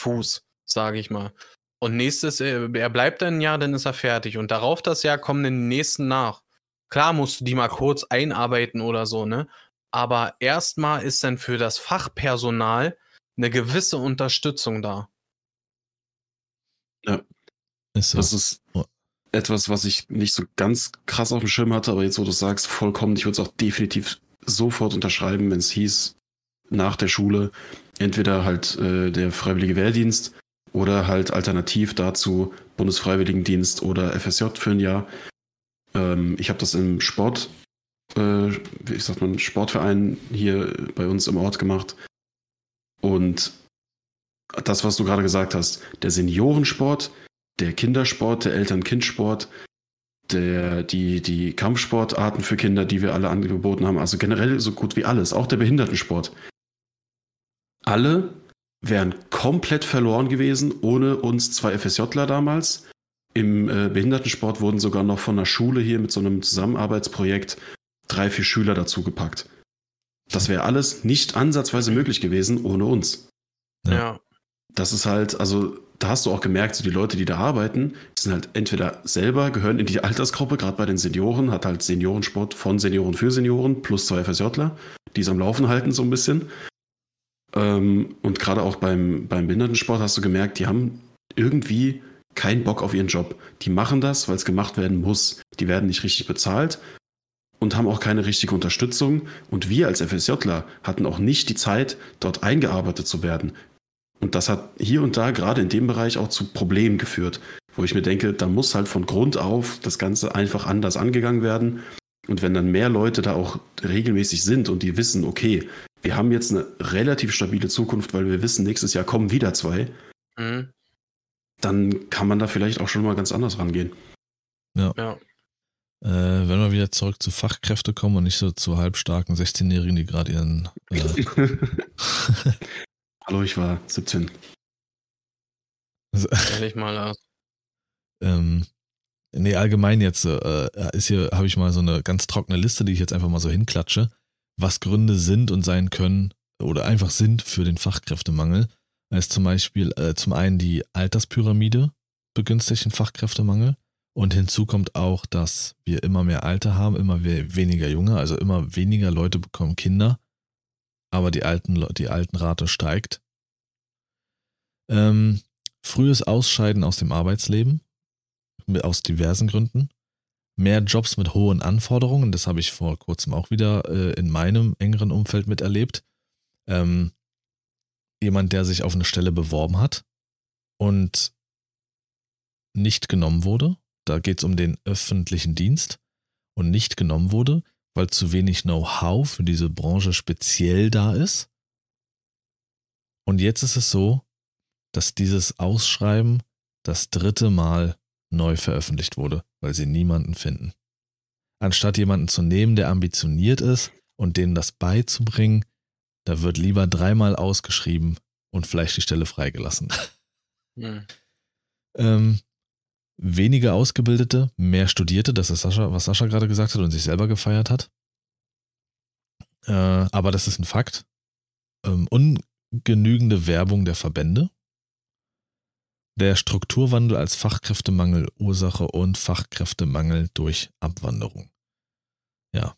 Fuß, sage ich mal. Und nächstes, äh, er bleibt dann ein Jahr, dann ist er fertig. Und darauf das Jahr kommen die nächsten nach. Klar musst du die mal kurz einarbeiten oder so, ne? Aber erstmal ist dann für das Fachpersonal eine gewisse Unterstützung da. Ist so. Das ist etwas, was ich nicht so ganz krass auf dem Schirm hatte, aber jetzt, wo du sagst, vollkommen, ich würde es auch definitiv sofort unterschreiben, wenn es hieß, nach der Schule entweder halt äh, der Freiwillige Wehrdienst oder halt alternativ dazu Bundesfreiwilligendienst oder FSJ für ein Jahr. Ähm, ich habe das im Sport, äh, wie sagt man, Sportverein hier bei uns im Ort gemacht. Und das, was du gerade gesagt hast, der Seniorensport, der Kindersport, der Eltern-Kind-Sport, der, die, die Kampfsportarten für Kinder, die wir alle angeboten haben, also generell so gut wie alles, auch der Behindertensport. Alle wären komplett verloren gewesen ohne uns zwei FSJler damals. Im äh, Behindertensport wurden sogar noch von der Schule hier mit so einem Zusammenarbeitsprojekt drei, vier Schüler dazugepackt. Das wäre alles nicht ansatzweise möglich gewesen ohne uns. Ja. ja. Das ist halt, also da hast du auch gemerkt, so die Leute, die da arbeiten, sind halt entweder selber, gehören in die Altersgruppe, gerade bei den Senioren, hat halt Seniorensport von Senioren für Senioren plus zwei FSJler, die es am Laufen halten so ein bisschen. Ähm, und gerade auch beim, beim Behindertensport hast du gemerkt, die haben irgendwie keinen Bock auf ihren Job. Die machen das, weil es gemacht werden muss. Die werden nicht richtig bezahlt und haben auch keine richtige Unterstützung. Und wir als FSJler hatten auch nicht die Zeit, dort eingearbeitet zu werden. Und das hat hier und da gerade in dem Bereich auch zu Problemen geführt, wo ich mir denke, da muss halt von Grund auf das Ganze einfach anders angegangen werden. Und wenn dann mehr Leute da auch regelmäßig sind und die wissen, okay, wir haben jetzt eine relativ stabile Zukunft, weil wir wissen, nächstes Jahr kommen wieder zwei, mhm. Dann kann man da vielleicht auch schon mal ganz anders rangehen. Ja. ja. Äh, wenn wir wieder zurück zu Fachkräfte kommen und nicht so zu halbstarken 16-Jährigen, die gerade ihren äh, Hallo, ich war 17. Ehrlich mal aus. Ähm, nee, allgemein jetzt äh, ist hier, habe ich mal so eine ganz trockene Liste, die ich jetzt einfach mal so hinklatsche, was Gründe sind und sein können oder einfach sind für den Fachkräftemangel. Da ist zum Beispiel äh, zum einen die Alterspyramide begünstigt den Fachkräftemangel. Und hinzu kommt auch, dass wir immer mehr Alte haben, immer weniger Junge, also immer weniger Leute bekommen Kinder aber die, alten, die Altenrate steigt. Ähm, frühes Ausscheiden aus dem Arbeitsleben, aus diversen Gründen. Mehr Jobs mit hohen Anforderungen, das habe ich vor kurzem auch wieder äh, in meinem engeren Umfeld miterlebt. Ähm, jemand, der sich auf eine Stelle beworben hat und nicht genommen wurde. Da geht es um den öffentlichen Dienst und nicht genommen wurde, weil zu wenig Know-how für diese Branche speziell da ist. Und jetzt ist es so, dass dieses Ausschreiben das dritte Mal neu veröffentlicht wurde, weil sie niemanden finden. Anstatt jemanden zu nehmen, der ambitioniert ist und denen das beizubringen, da wird lieber dreimal ausgeschrieben und vielleicht die Stelle freigelassen. Hm. ähm, weniger Ausgebildete, mehr Studierte, das ist Sascha, was Sascha gerade gesagt hat und sich selber gefeiert hat. Äh, aber das ist ein Fakt. Ähm, ungenügende Werbung der Verbände. Der Strukturwandel als Fachkräftemangel Ursache und Fachkräftemangel durch Abwanderung. Ja,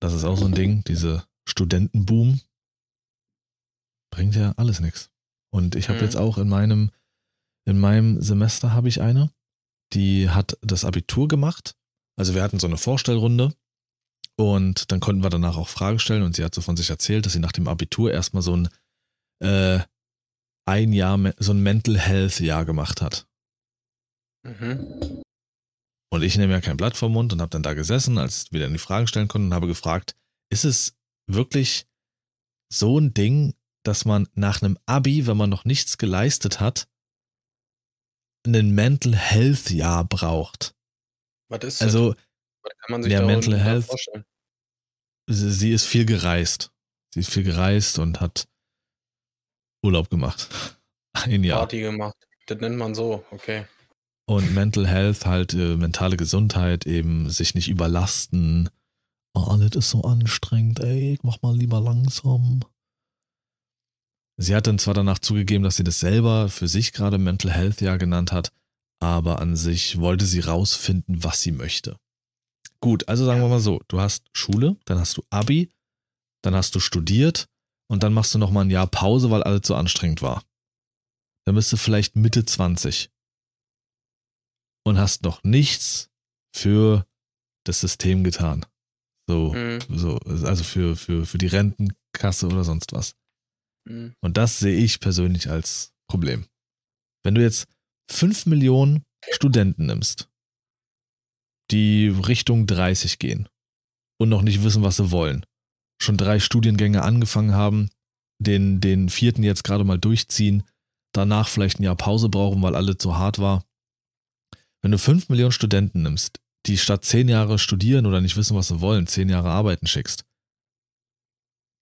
das ist auch so ein Ding, diese Studentenboom bringt ja alles nichts. Und ich habe mhm. jetzt auch in meinem in meinem Semester habe ich eine, die hat das Abitur gemacht. Also wir hatten so eine Vorstellrunde und dann konnten wir danach auch Fragen stellen und sie hat so von sich erzählt, dass sie nach dem Abitur erstmal so ein äh, ein Jahr, so ein Mental Health Jahr gemacht hat. Mhm. Und ich nehme ja kein Blatt vom Mund und habe dann da gesessen, als wir dann die Fragen stellen konnten und habe gefragt, ist es wirklich so ein Ding, dass man nach einem Abi, wenn man noch nichts geleistet hat, einen Mental Health Jahr braucht. Was ist also, das? Was kann man sich ja, Mental Health. Vorstellen? Sie, ist viel gereist. Sie ist viel gereist und hat Urlaub gemacht. Ein Jahr. Party gemacht. Das nennt man so, okay. Und Mental Health, halt äh, mentale Gesundheit, eben sich nicht überlasten. Oh, das ist so anstrengend, ey, ich mach mal lieber langsam. Sie hat dann zwar danach zugegeben, dass sie das selber für sich gerade Mental Health ja genannt hat, aber an sich wollte sie rausfinden, was sie möchte. Gut, also sagen wir mal so, du hast Schule, dann hast du Abi, dann hast du studiert und dann machst du nochmal ein Jahr Pause, weil alles so anstrengend war. Dann bist du vielleicht Mitte 20 und hast noch nichts für das System getan. So, mhm. so also für, für, für die Renten, Rentenkasse oder sonst was. Mhm. Und das sehe ich persönlich als Problem. Wenn du jetzt 5 Millionen Studenten nimmst, die Richtung 30 gehen und noch nicht wissen, was sie wollen, schon drei Studiengänge angefangen haben, den, den vierten jetzt gerade mal durchziehen, danach vielleicht ein Jahr Pause brauchen, weil alles zu hart war. Wenn du 5 Millionen Studenten nimmst, die statt 10 Jahre studieren oder nicht wissen, was sie wollen, 10 Jahre arbeiten schickst,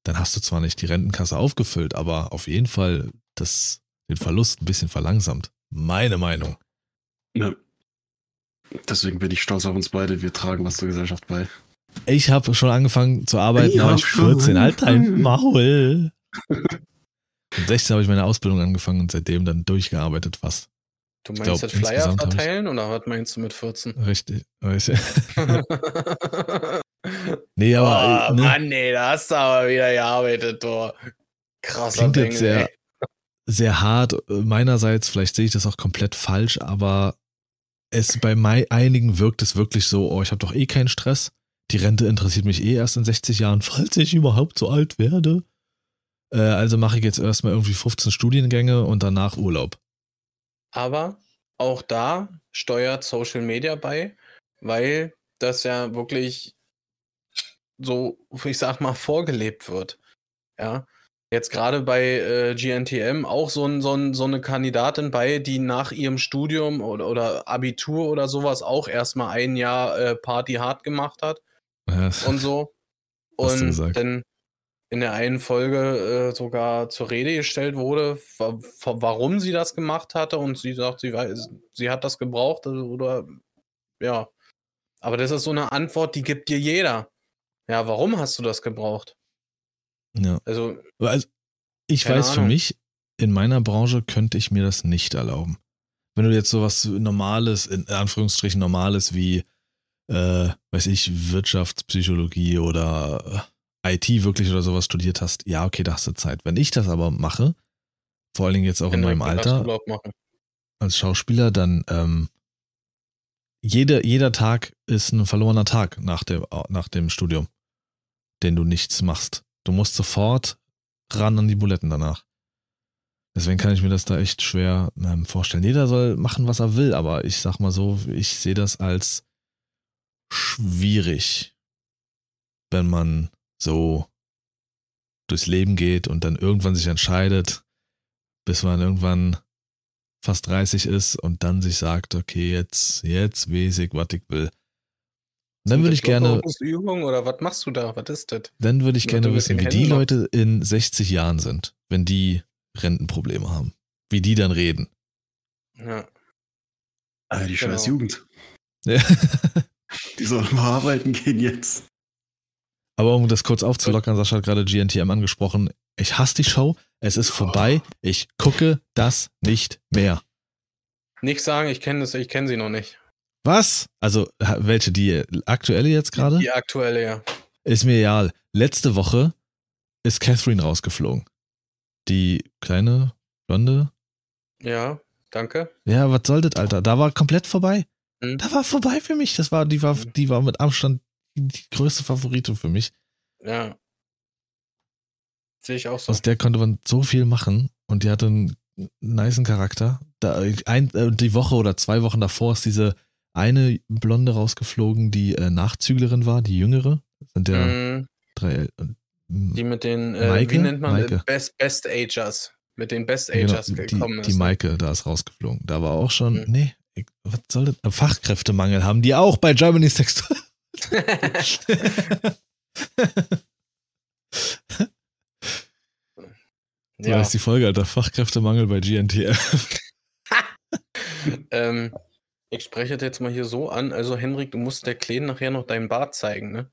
dann hast du zwar nicht die Rentenkasse aufgefüllt, aber auf jeden Fall das, den Verlust ein bisschen verlangsamt. Meine Meinung. Ja. Deswegen bin ich stolz auf uns beide. Wir tragen was zur Gesellschaft bei. Ich habe schon angefangen zu arbeiten, Ich hab ich schon 14. Alter, ein angefangen. Maul. Mit 16 habe ich meine Ausbildung angefangen und seitdem dann durchgearbeitet fast. Du meinst glaub, das Flyer verteilen oder was meinst du mit 14? Richtig. richtig. nee, aber oh, ne, Mann, nee, da hast du aber wieder gearbeitet, du. Krasser klingt jetzt Bengel, sehr, ey. sehr hart äh, meinerseits. Vielleicht sehe ich das auch komplett falsch, aber es bei einigen wirkt es wirklich so, oh, ich habe doch eh keinen Stress. Die Rente interessiert mich eh erst in 60 Jahren, falls ich überhaupt so alt werde. Äh, also mache ich jetzt erstmal irgendwie 15 Studiengänge und danach Urlaub. Aber auch da steuert Social Media bei, weil das ja wirklich so, ich sag mal, vorgelebt wird. Ja. Jetzt gerade bei äh, GNTM auch so, ein, so, ein, so eine Kandidatin bei, die nach ihrem Studium oder, oder Abitur oder sowas auch erstmal ein Jahr äh, Party hart gemacht hat Ja, und so. Und dann in der einen Folge äh, sogar zur Rede gestellt wurde, wa wa- warum sie das gemacht hatte und sie sagt, sie weiß, sie hat das gebraucht also, oder ja. Aber das ist so eine Antwort, die gibt dir jeder. Ja, warum hast du das gebraucht? ja. Also, Also, ich weiß für Ahnung. mich, in meiner Branche könnte ich mir das nicht erlauben. Wenn du jetzt sowas Normales, in Anführungsstrichen Normales wie, äh, weiß ich, Wirtschaftspsychologie oder äh, IT wirklich oder sowas studiert hast, ja, okay, da hast du Zeit. Wenn ich das aber mache, vor allen Dingen jetzt auch in Henrik, meinem Alter, als Schauspieler, dann ähm, jede, jeder Tag ist ein verlorener Tag nach dem, nach dem Studium, den du nichts machst. Du musst sofort ran an die Buletten danach. Deswegen kann ich mir das da echt schwer ähm, vorstellen. Jeder soll machen, was er will, aber ich sag mal so, ich sehe das als schwierig, wenn man so durchs Leben geht und dann irgendwann sich entscheidet, bis man irgendwann fast 30 ist und dann sich sagt, okay, jetzt, jetzt weiß ich, was ich will. Dann Sind würde ich gerne, Lockerungsübungen oder was machst du da? Was ist das? dann würde ich Ja, gerne wissen, wie die. Leute in 60 Jahren sind, wenn die Rentenprobleme haben. Wie die dann reden. Ja. Alter, die scheiß Genau. Jugend. Die sollen mal arbeiten gehen jetzt. Aber um das kurz aufzulockern, Sascha hat gerade GNTM angesprochen. Ich hasse die Show. Es ist vorbei. Ich gucke das nicht mehr. Nicht sagen, ich kenne das, ich kenne sie noch nicht. Was? Also, welche? Die aktuelle jetzt gerade? Die aktuelle, ja. Ist mir egal. Letzte Woche ist Catherine rausgeflogen. Die kleine, blonde. Ja, danke. Ja, was soll das, Alter? Da war komplett vorbei. Hm. Da war vorbei für mich. Das war, die war, Mhm. die war mit Abstand die größte Favorite für mich. Ja. Sehe ich auch so. Aus der konnte man so viel machen und die hatte einen niceen Charakter. Da, ein, äh, die Woche oder zwei Wochen davor ist diese eine Blonde rausgeflogen, die äh, Nachzüglerin war, die jüngere. Sind ja Mm, drei. Äh, die mit den, äh, Maike? wie nennt man Maike. Best, Best Agers. Mit den Best genau, Agers die, gekommen die ist. Maike, da ist rausgeflogen. Da war auch schon, Mhm. nee, ich, was soll das? Fachkräftemangel haben die auch bei Germany Sex. so ja, heißt die Folge, Alter. Fachkräftemangel bei GNTL. ähm, ich spreche das jetzt mal hier so an. Also, Henrik, du musst der Kleen nachher noch deinen Bart zeigen, ne?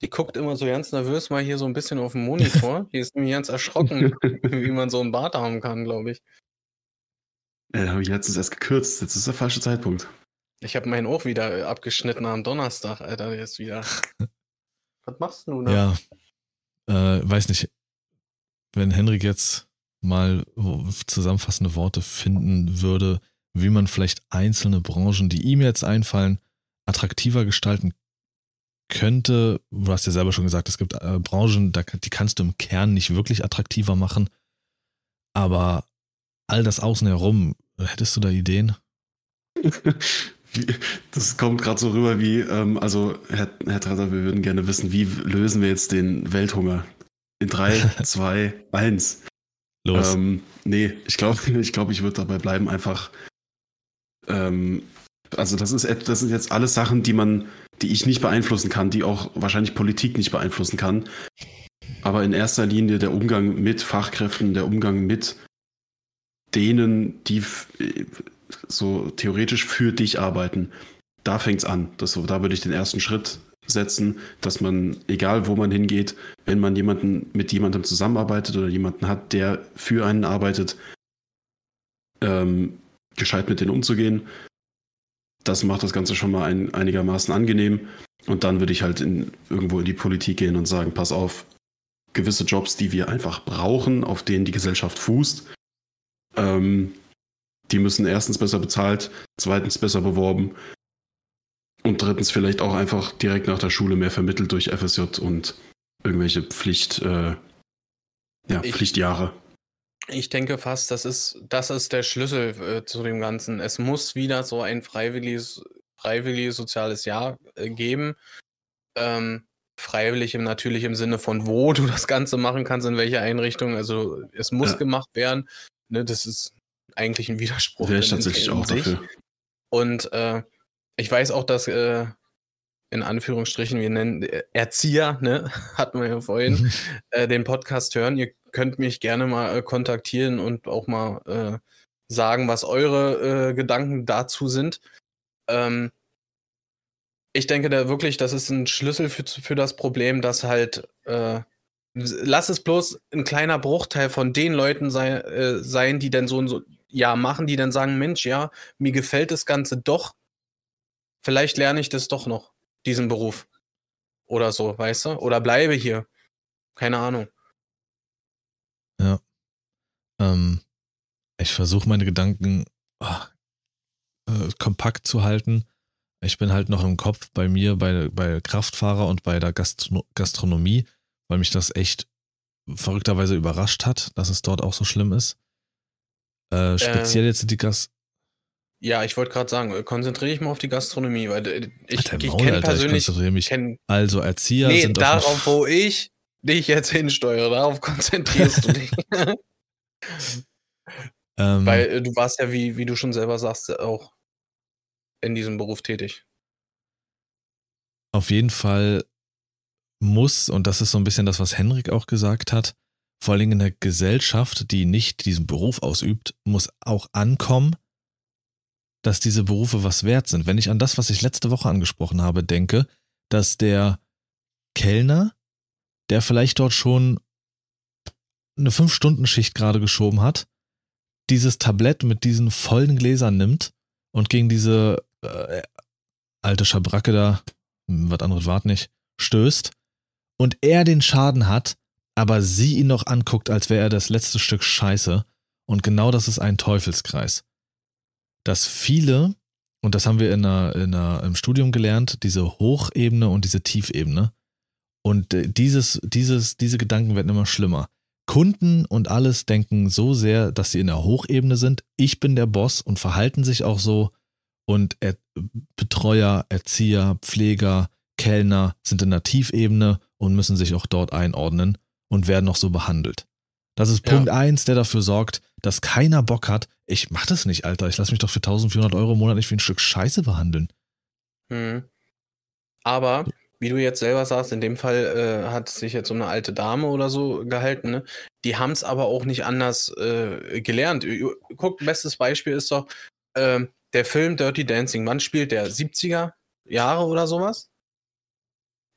Die guckt immer so ganz nervös mal hier so ein bisschen auf den Monitor. Die ist nämlich ganz erschrocken, wie man so einen Bart haben kann, glaube ich. Ja, habe ich letztens erst gekürzt. Jetzt ist der falsche Zeitpunkt. Ich habe meinen auch wieder abgeschnitten am Donnerstag, Alter. Der ist wieder. Was machst du ne? Ja. Äh, weiß nicht. Wenn Henrik jetzt mal zusammenfassende Worte finden würde, wie man vielleicht einzelne Branchen, die ihm jetzt einfallen, attraktiver gestalten könnte, du hast ja selber schon gesagt, es gibt äh, Branchen, die kannst du im Kern nicht wirklich attraktiver machen. Aber all das außen herum, hättest du da Ideen? Das kommt gerade so rüber wie, ähm, also Herr, Herr Tretter, wir würden gerne wissen, wie lösen wir jetzt den Welthunger? In 3, 2, 1. Los. Ähm, nee, ich glaube, ich, glaub, ich würde dabei bleiben, einfach. Ähm, also, das, ist, das sind jetzt alles Sachen, die man, die ich nicht beeinflussen kann, die auch wahrscheinlich Politik nicht beeinflussen kann. Aber in erster Linie der Umgang mit Fachkräften, der Umgang mit denen, die so theoretisch für dich arbeiten. Da fängt es an. Das so, da würde ich den ersten Schritt setzen, dass man, egal wo man hingeht, wenn man jemanden mit jemandem zusammenarbeitet oder jemanden hat, der für einen arbeitet, ähm, gescheit mit denen umzugehen. Das macht das Ganze schon mal ein, einigermaßen angenehm. Und dann würde ich halt in, irgendwo in die Politik gehen und sagen, pass auf, gewisse Jobs, die wir einfach brauchen, auf denen die Gesellschaft fußt, ähm, die müssen erstens besser bezahlt, zweitens besser beworben und drittens vielleicht auch einfach direkt nach der Schule mehr vermittelt durch FSJ und irgendwelche Pflicht, äh, ja, ich, Pflichtjahre. Ich denke fast, das ist, das ist der Schlüssel äh, zu dem Ganzen. Es muss wieder so ein freiwilliges, freiwilliges soziales Jahr äh, geben. Ähm, freiwillig im natürlich im Sinne von wo du das Ganze machen kannst, in welcher Einrichtung. Also es muss ja. gemacht werden. Ne, das ist eigentlich ein Widerspruch. Wäre ich tatsächlich auch dafür. Und äh, ich weiß auch, dass äh, in Anführungsstrichen, wir nennen äh, Erzieher, ne, hatten wir ja vorhin, mhm. äh, den Podcast hören. Ihr könnt mich gerne mal äh, kontaktieren und auch mal äh, sagen, was eure äh, Gedanken dazu sind. Ähm, ich denke da wirklich, das ist ein Schlüssel für, für das Problem, dass halt, äh, lass es bloß ein kleiner Bruchteil von den Leuten sei, sein, die denn so ein so, ja machen, die dann sagen, Mensch, ja, mir gefällt das Ganze doch, vielleicht lerne ich das doch noch, diesen Beruf. Oder so, weißt du? Oder bleibe hier. Keine Ahnung. Ja. Ähm, ich versuche meine Gedanken oh, äh, kompakt zu halten. Ich bin halt noch im Kopf bei mir, bei, bei Kraftfahrer und bei der Gastro Gastronomie, weil mich das echt verrückterweise überrascht hat, dass es dort auch so schlimm ist. Äh, speziell äh, jetzt die Gas. Ja, ich wollte gerade sagen, konzentriere dich mal auf die Gastronomie, weil äh, ich, ich kenne persönlich. Ich mich, kenn, also Erzieher nee, sind darauf, wo ich dich jetzt hinsteuere, darauf konzentrierst du dich. ähm, weil äh, du warst ja, wie, wie du schon selber sagst, auch in diesem Beruf tätig. Auf jeden Fall muss, und das ist so ein bisschen das, was Henrik auch gesagt hat, vor allem in der Gesellschaft, die nicht diesen Beruf ausübt, muss auch ankommen, dass diese Berufe was wert sind. Wenn ich an das, was ich letzte Woche angesprochen habe, denke, dass der Kellner, der vielleicht dort schon eine Fünf-Stunden-Schicht gerade geschoben hat, dieses Tablett mit diesen vollen Gläsern nimmt und gegen diese äh, alte Schabracke da, was anderes wart nicht, stößt und er den Schaden hat, aber sie ihn noch anguckt, als wäre er das letzte Stück Scheiße. Und genau das ist ein Teufelskreis. Dass viele, und das haben wir in einer, in einer, im Studium gelernt, diese Hochebene und diese Tiefebene. Und äh, dieses, dieses, diese Gedanken werden immer schlimmer. Kunden und alles denken so sehr, dass sie in der Hochebene sind. Ich bin der Boss und verhalten sich auch so. Und er, Betreuer, Erzieher, Pfleger, Kellner sind in der Tiefebene und müssen sich auch dort einordnen und werden noch so behandelt. Das ist Punkt ja. eins, der dafür sorgt, dass keiner Bock hat. Ich mach das nicht, Alter. Ich lass mich doch für 1400 Euro im Monat nicht wie ein Stück Scheiße behandeln. Hm. Aber, wie du jetzt selber sagst, in dem Fall äh, hat sich jetzt so eine alte Dame oder so gehalten. Ne? Die haben es aber auch nicht anders äh, gelernt. Guck, bestes Beispiel ist doch äh, der Film Dirty Dancing. Wann spielt der? 70er Jahre oder sowas?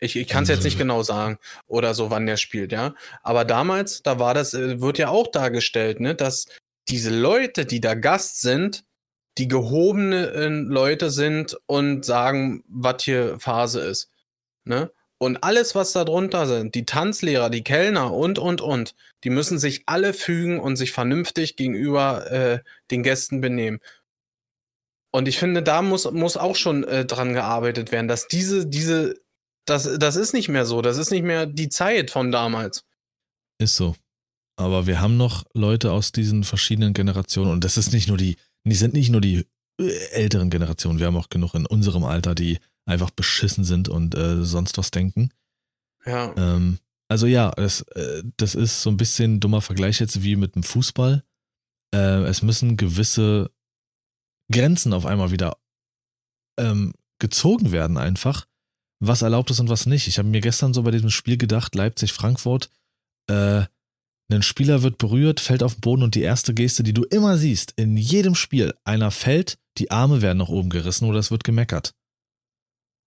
Ich, ich kann es jetzt nicht genau sagen oder so, wann der spielt, ja. Aber damals, da war das, äh, wird ja auch dargestellt, ne, dass diese Leute, die da Gast sind, die gehobenen Leute sind und sagen, was hier Phase ist. Ne? Und alles, was da drunter sind, die Tanzlehrer, die Kellner und, und, und, die müssen sich alle fügen und sich vernünftig gegenüber äh, den Gästen benehmen. Und ich finde, da muss, muss auch schon äh, dran gearbeitet werden, dass diese, diese Das, das ist nicht mehr so. Das ist nicht mehr die Zeit von damals. Ist so. Aber wir haben noch Leute aus diesen verschiedenen Generationen und das ist nicht nur die, die sind nicht nur die äh, älteren Generationen. Wir haben auch genug in unserem Alter, die einfach beschissen sind und äh, sonst was denken. Ja. Ähm, also ja, das, äh, das ist so ein bisschen ein dummer Vergleich jetzt wie mit dem Fußball. Äh, es müssen gewisse Grenzen auf einmal wieder ähm, gezogen werden, einfach, was erlaubt ist und was nicht. Ich habe mir gestern so bei diesem Spiel gedacht, Leipzig-Frankfurt, äh, ein Spieler wird berührt, fällt auf den Boden und die erste Geste, die du immer siehst, in jedem Spiel, einer fällt, die Arme werden nach oben gerissen oder es wird gemeckert.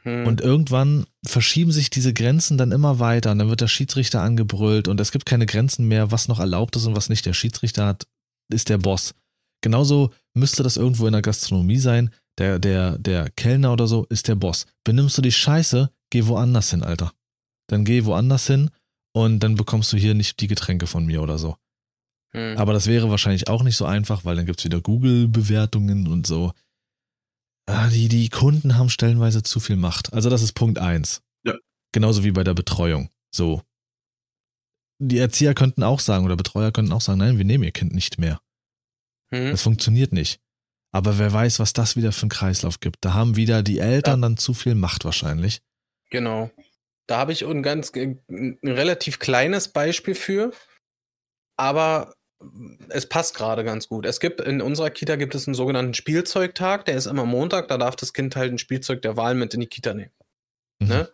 Hm. Und irgendwann verschieben sich diese Grenzen dann immer weiter und dann wird der Schiedsrichter angebrüllt und es gibt keine Grenzen mehr, was noch erlaubt ist und was nicht. Der Schiedsrichter hat, ist der Boss. Genauso müsste das irgendwo in der Gastronomie sein. Der, der, der Kellner oder so ist der Boss. Benimmst du dich scheiße, geh woanders hin, Alter. Dann geh woanders hin und dann bekommst du hier nicht die Getränke von mir oder so. Hm. Aber das wäre wahrscheinlich auch nicht so einfach, weil dann gibt es wieder Google-Bewertungen und so. Ah, die, die Kunden haben stellenweise zu viel Macht. Also das ist Punkt eins. Ja. Genauso wie bei der Betreuung. So. Die Erzieher könnten auch sagen oder Betreuer könnten auch sagen, nein, wir nehmen ihr Kind nicht mehr. Hm. Das funktioniert nicht. Aber wer weiß, was das wieder für einen Kreislauf gibt. Da haben wieder die Eltern dann zu viel Macht wahrscheinlich. Genau. Da habe ich ein ganz ein relativ kleines Beispiel für, aber es passt gerade ganz gut. Es gibt in unserer Kita gibt es einen sogenannten Spielzeugtag, der ist immer Montag, da darf das Kind halt ein Spielzeug der Wahl mit in die Kita nehmen. Mhm. Ne?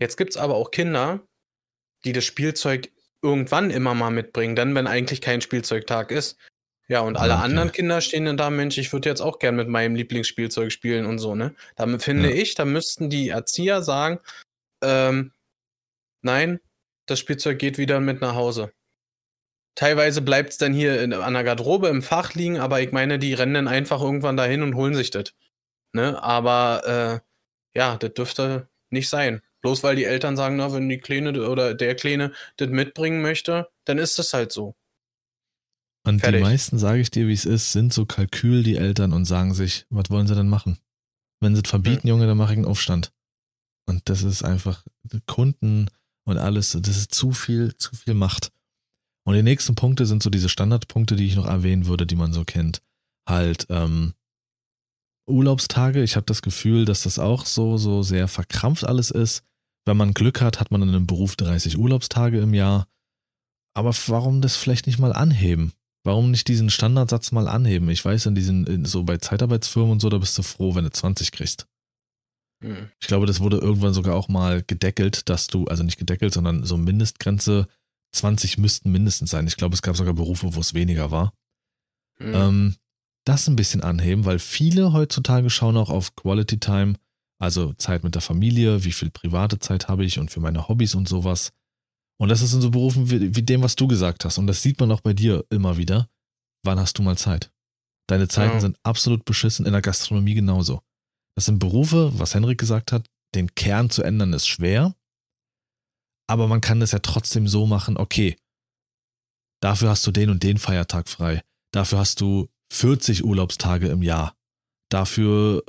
Jetzt gibt es aber auch Kinder, die das Spielzeug irgendwann immer mal mitbringen, dann, wenn eigentlich kein Spielzeugtag ist. Ja, und alle okay. anderen Kinder stehen dann da, Mensch, ich würde jetzt auch gern mit meinem Lieblingsspielzeug spielen und so, ne? Da finde Ja. ich, da müssten die Erzieher sagen, ähm, nein, das Spielzeug geht wieder mit nach Hause. Teilweise bleibt es dann hier in, an der Garderobe im Fach liegen, aber ich meine, die rennen dann einfach irgendwann dahin und holen sich das. Ne? Aber äh, ja, das dürfte nicht sein. Bloß weil die Eltern sagen, na, wenn die Kleine oder der Kleine das mitbringen möchte, dann ist das halt so. Und Fertig. die meisten, sage ich dir, wie es ist, sind so Kalkül, die Eltern, und sagen sich, was wollen sie denn machen? Wenn sie es verbieten, Junge, dann mache ich einen Aufstand. Und das ist einfach Kunden und alles, das ist zu viel, zu viel Macht. Und die nächsten Punkte sind so diese Standardpunkte, die ich noch erwähnen würde, die man so kennt. Halt, ähm, Urlaubstage, ich habe das Gefühl, dass das auch so, so sehr verkrampft alles ist. Wenn man Glück hat, hat man in einem Beruf 30 Urlaubstage im Jahr. Aber warum das vielleicht nicht mal anheben? Warum nicht diesen Standardsatz mal anheben? Ich weiß, in diesen, in, so bei Zeitarbeitsfirmen und so, da bist du froh, wenn du 20 kriegst. Hm. Ich glaube, das wurde irgendwann sogar auch mal gedeckelt, dass du, also nicht gedeckelt, sondern so Mindestgrenze 20 müssten mindestens sein. Ich glaube, es gab sogar Berufe, wo es weniger war. Hm. Ähm, das ein bisschen anheben, weil viele heutzutage schauen auch auf Quality Time, also Zeit mit der Familie, wie viel private Zeit habe ich und für meine Hobbys und sowas. Und das ist in so Berufen wie, wie dem, was du gesagt hast. Und das sieht man auch bei dir immer wieder. Wann hast du mal Zeit? Deine Zeiten Ja. sind absolut beschissen, in der Gastronomie genauso. Das sind Berufe, was Henrik gesagt hat, den Kern zu ändern ist schwer. Aber man kann das ja trotzdem so machen, okay, dafür hast du den und den Feiertag frei. Dafür hast du 40 Urlaubstage im Jahr. Dafür,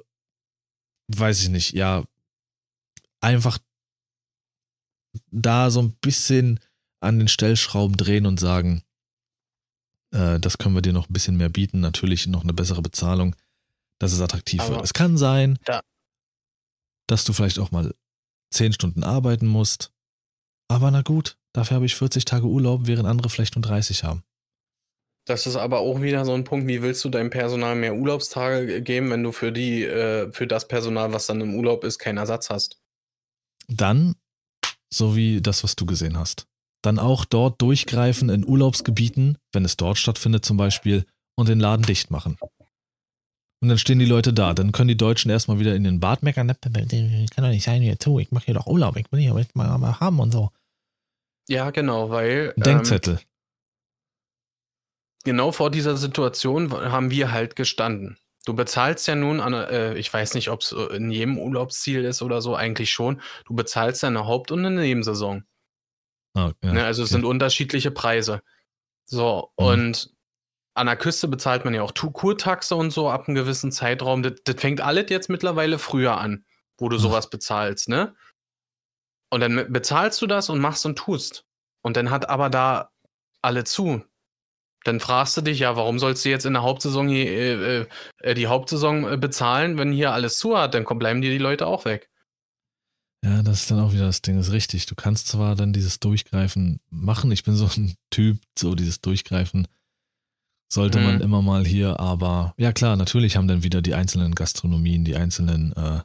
weiß ich nicht, ja, einfach da so ein bisschen an den Stellschrauben drehen und sagen, äh, das können wir dir noch ein bisschen mehr bieten, natürlich noch eine bessere Bezahlung, dass es attraktiv Aber wird. Es kann sein, da- dass du vielleicht auch mal 10 Stunden arbeiten musst, aber na gut, dafür habe ich 40 Tage Urlaub, während andere vielleicht nur 30 haben. Das ist aber auch wieder so ein Punkt, wie willst du deinem Personal mehr Urlaubstage ge- geben, wenn du für die, äh, für das Personal, was dann im Urlaub ist, keinen Ersatz hast? Dann, so wie das, was du gesehen hast, dann auch dort durchgreifen in Urlaubsgebieten, wenn es dort stattfindet zum Beispiel, und den Laden dicht machen. Und dann stehen die Leute da. Dann können die Deutschen erstmal wieder in den Bad meckern. "Ne, Kann doch nicht sein hier zu. Ich mache hier doch Urlaub. Ich will hier mal, mal haben und so. Ja, genau, weil ähm, Denkzettel. genau vor dieser Situation haben wir halt gestanden. Du bezahlst ja nun an, äh, ich weiß nicht, ob es in jedem Urlaubsziel ist oder so, eigentlich schon. Du bezahlst ja eine Haupt- und eine Nebensaison. Ja, ne? Also es okay. sind unterschiedliche Preise. So, Mhm. und an der Küste bezahlt man ja auch Kurtaxe und so ab einem gewissen Zeitraum. Das, das fängt alles jetzt mittlerweile früher an, wo du Ach. sowas bezahlst, ne? Und dann bezahlst du das und machst und tust. Und dann hat aber da alle zu. Dann fragst du dich ja, warum sollst du jetzt in der Hauptsaison hier, äh, äh, die Hauptsaison äh, bezahlen, wenn hier alles zu hat? Dann bleiben dir die Leute auch weg. Ja, das ist dann auch wieder das Ding, ist richtig. Du kannst zwar dann dieses Durchgreifen machen. Ich bin so ein Typ, so dieses Durchgreifen sollte mhm. man immer mal hier, aber ja klar, natürlich haben dann wieder die einzelnen Gastronomien, die einzelnen äh,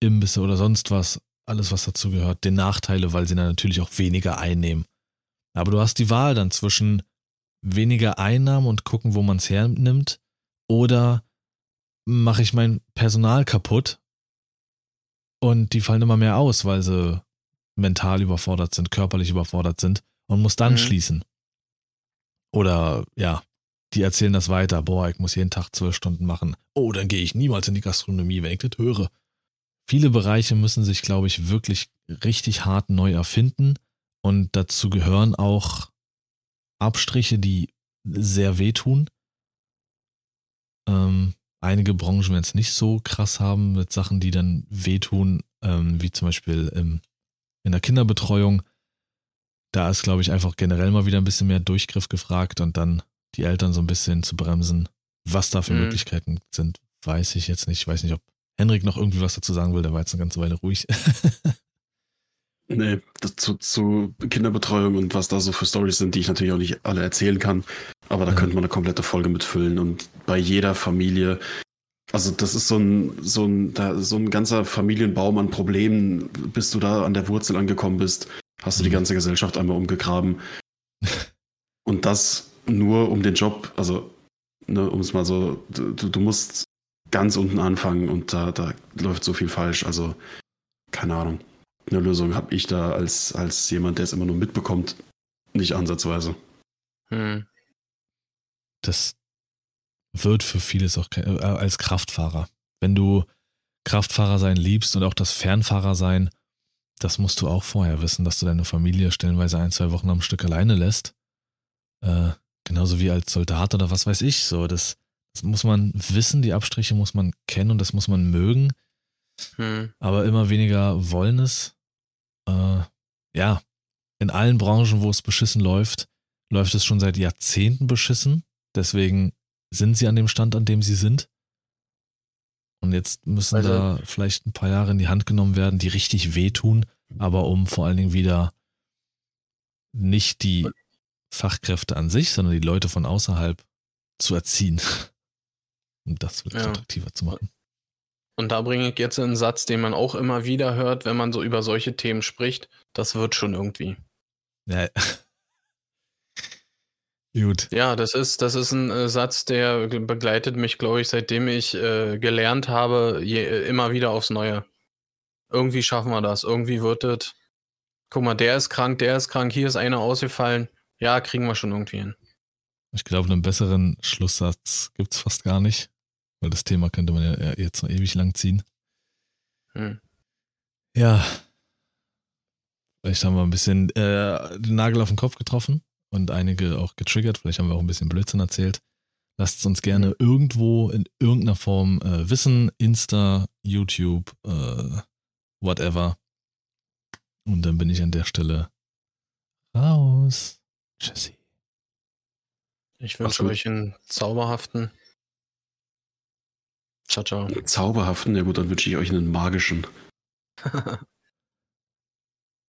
Imbisse oder sonst was, alles was dazu gehört, den Nachteile, weil sie dann natürlich auch weniger einnehmen. Aber du hast die Wahl dann zwischen weniger Einnahmen und gucken, wo man es hernimmt, oder mache ich mein Personal kaputt und die fallen immer mehr aus, weil sie mental überfordert sind, körperlich überfordert sind und muss dann mhm. schließen. Oder ja, die erzählen das weiter. Boah, ich muss jeden Tag zwölf Stunden machen. Oh, dann gehe ich niemals in die Gastronomie, wenn ich das höre. Viele Bereiche müssen sich, glaube ich, wirklich richtig hart neu erfinden. Und dazu gehören auch Abstriche, die sehr wehtun. Ähm, einige Branchen werden es nicht so krass haben mit Sachen, die dann wehtun, ähm, wie zum Beispiel im, in der Kinderbetreuung. Da ist, glaube ich, einfach generell mal wieder ein bisschen mehr Durchgriff gefragt und dann die Eltern so ein bisschen zu bremsen. Was da für mhm. Möglichkeiten sind, weiß ich jetzt nicht. Ich weiß nicht, ob Henrik noch irgendwie was dazu sagen will. Der war jetzt eine ganze Weile ruhig. nee, zu, zu, Kinderbetreuung und was da so für Stories sind, die ich natürlich auch nicht alle erzählen kann. Aber da ja. könnte man eine komplette Folge mitfüllen. Und bei jeder Familie, also das ist so ein, so ein, da, so ein ganzer Familienbaum an Problemen, bis du da an der Wurzel angekommen bist, hast du die mhm. ganze Gesellschaft einmal umgegraben. Und das nur um den Job, also ne, um es mal so, du, du musst ganz unten anfangen und da, da läuft so viel falsch. Also, keine Ahnung. Eine Lösung habe ich da als, als jemand, der es immer nur mitbekommt, nicht ansatzweise. Hm. Das wird für vieles auch kein, äh, als Kraftfahrer. Wenn du Kraftfahrer sein liebst und auch das Fernfahrer sein, das musst du auch vorher wissen, dass du deine Familie stellenweise ein, zwei Wochen am Stück alleine lässt. Äh, Genauso wie als Soldat oder was weiß ich. So, das, das muss man wissen, die Abstriche muss man kennen und das muss man mögen. Hm. Aber immer weniger wollen es. Äh, ja, in allen Branchen, wo es beschissen läuft, läuft es schon seit Jahrzehnten beschissen. Deswegen sind sie an dem Stand, an dem sie sind. Und jetzt müssen also, da vielleicht ein paar Jahre in die Hand genommen werden, die richtig wehtun, aber um vor allen Dingen wieder nicht die Fachkräfte an sich, sondern die Leute von außerhalb zu erziehen. Um das wirklich ja. attraktiver zu machen. Und da bringe ich jetzt einen Satz, den man auch immer wieder hört, wenn man so über solche Themen spricht. Das wird schon irgendwie. Ja. Gut. Ja, das ist, das ist ein äh, Satz, der begleitet mich, glaube ich, seitdem ich äh, gelernt habe, je, äh, immer wieder aufs Neue. Irgendwie schaffen wir das. Irgendwie wird es. Guck mal, der ist krank, der ist krank, hier ist einer ausgefallen. Ja, kriegen wir schon irgendwie hin. Ich glaube, einen besseren Schlusssatz gibt es fast gar nicht, weil das Thema könnte man ja jetzt noch ewig lang ziehen. Hm. Ja. Vielleicht haben wir ein bisschen äh, den Nagel auf den Kopf getroffen und einige auch getriggert. Vielleicht haben wir auch ein bisschen Blödsinn erzählt. Lasst es uns gerne mhm. irgendwo in irgendeiner Form äh, wissen. Insta, YouTube, äh, whatever. Und dann bin ich an der Stelle raus. Tschüssi. Ich wünsche euch einen zauberhaften. Ciao, ciao. Zauberhaften? Ja gut, dann wünsche ich euch einen magischen.